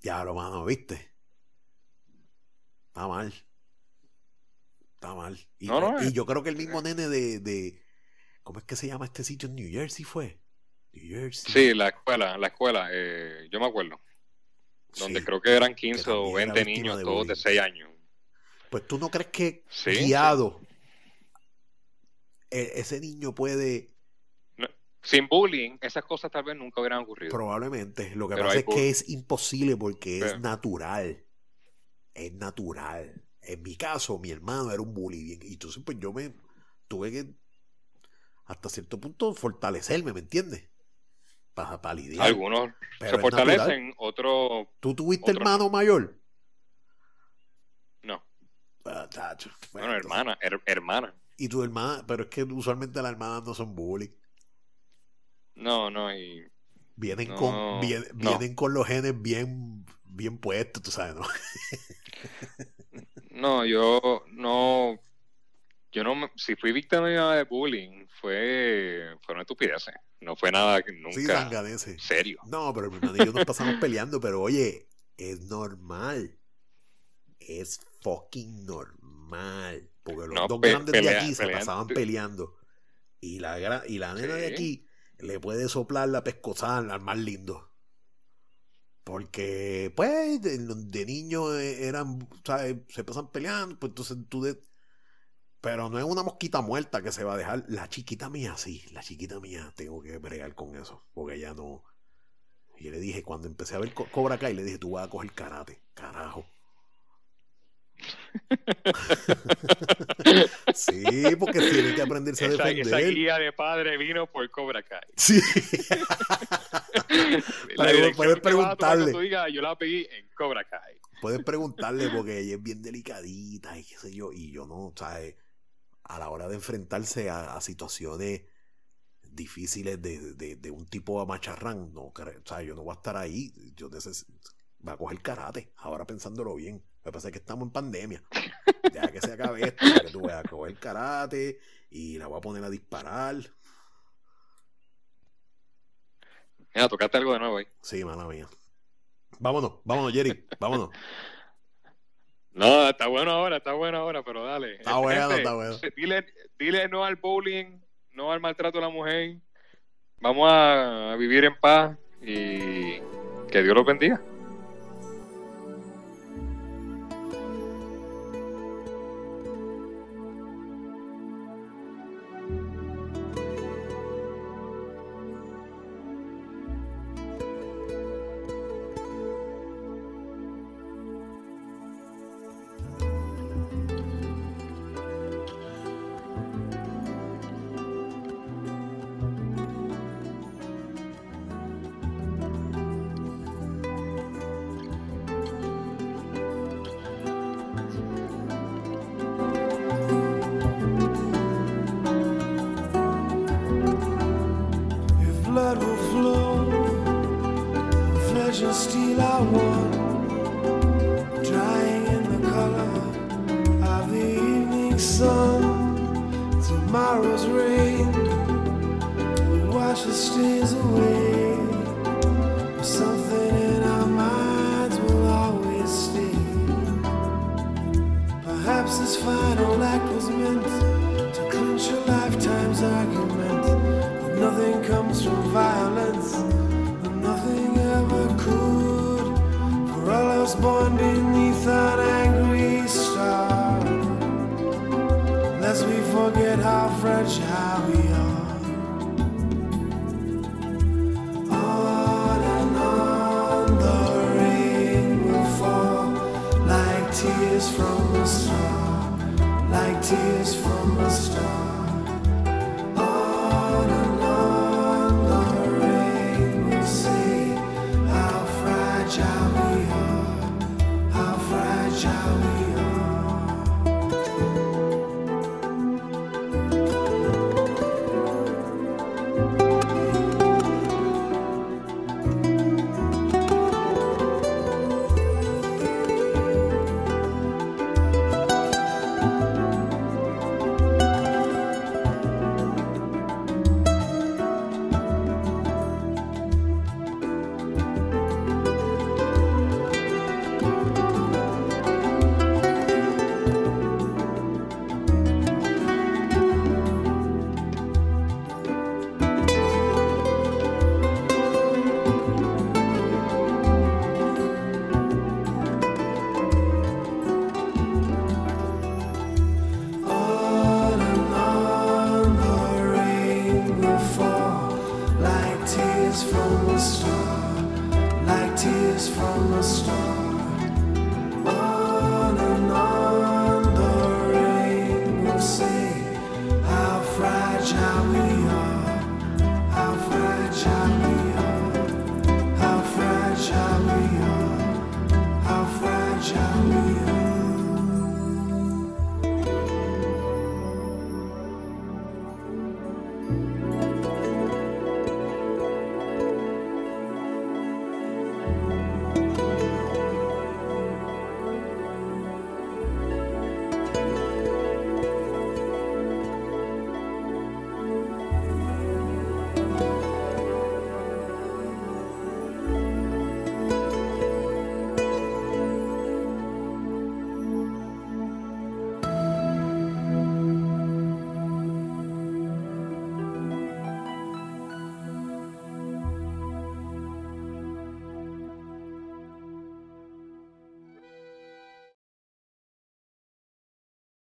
B: Ya lo mano, ¿viste? Está mal. Está mal. Y, y yo creo que el mismo nene de, de, ¿Cómo es que se llama este sitio? En New Jersey fue. New Jersey.
C: Sí, la escuela, la escuela. Eh, yo me acuerdo. Donde creo que eran 15 o 20 niños, todos de 6 años.
B: Pues tú no crees que guiado e, ese niño puede...
C: sin bullying, esas cosas tal vez nunca hubieran ocurrido.
B: Probablemente. Lo que pasa es que es imposible porque es natural. Es natural. En mi caso, mi hermano era un bully. Y entonces, pues yo me tuve que, hasta cierto punto, fortalecerme, ¿me entiendes? Para, para lidiar.
C: Algunos se fortalecen, otros.
B: ¿Tú tuviste hermano mayor?
C: Bueno, hermana, hermana.
B: Y tu hermana, pero es que usualmente las hermanas no son bullying.
C: No, no, y.
B: Vienen, con, vienen con los genes bien, bien puestos, tú sabes, ¿no?
C: no, yo no. Yo no. Si fui víctima de bullying, fue. Fue una estupidez. No fue nada que nunca. Sí, serio.
B: No, pero mi hermano y yo nos pasamos peleando, pero oye, es normal. Es fucking normal. Porque los dos grandes de aquí se pasaban peleando. Y la, y la nena de aquí le puede soplar la pescosada al más lindo. Porque, pues, de, niños eh, eran, ¿sabes? Se pasan peleando, pues entonces tú de... Pero no es una mosquita muerta que se va a dejar. La chiquita mía, sí, la chiquita mía, tengo que bregar con eso. Porque ella no. Y le dije, cuando empecé a ver Cobra Kai, le dije, tú vas a coger karate, carajo. sí, porque tiene que aprenderse a defender.
C: Esa guía de padre vino por Cobra Kai.
B: Sí. puedes preguntarle.
C: yo la pedí en Cobra Kai.
B: Puedes preguntarle porque ella es bien delicadita y qué sé yo. Y yo no, ¿sabes? A la hora de enfrentarse a, situaciones difíciles de, de, un tipo a macharrán, no, o yo no voy a estar ahí. Yo va a coger karate, ahora pensándolo bien. Lo que pasa es que estamos en pandemia. Ya que se acabe esto, que tú vas a coger karate y la voy a poner a disparar.
C: Mira, tocaste algo de nuevo ahí.
B: Sí, mala mía. Vámonos, vámonos, Jerry, vámonos.
C: No, está bueno ahora, está bueno ahora, pero dale.
B: Está bueno, está bueno.
C: Dile, dile no al bullying, no al maltrato a la mujer. Vamos a vivir en paz y que Dios los bendiga.
D: lifetime's argument that nothing comes from violence, and nothing ever could. For all I was born beneath an angry star. Lest we forget how fragile we are. tears from a star, like tears from a star.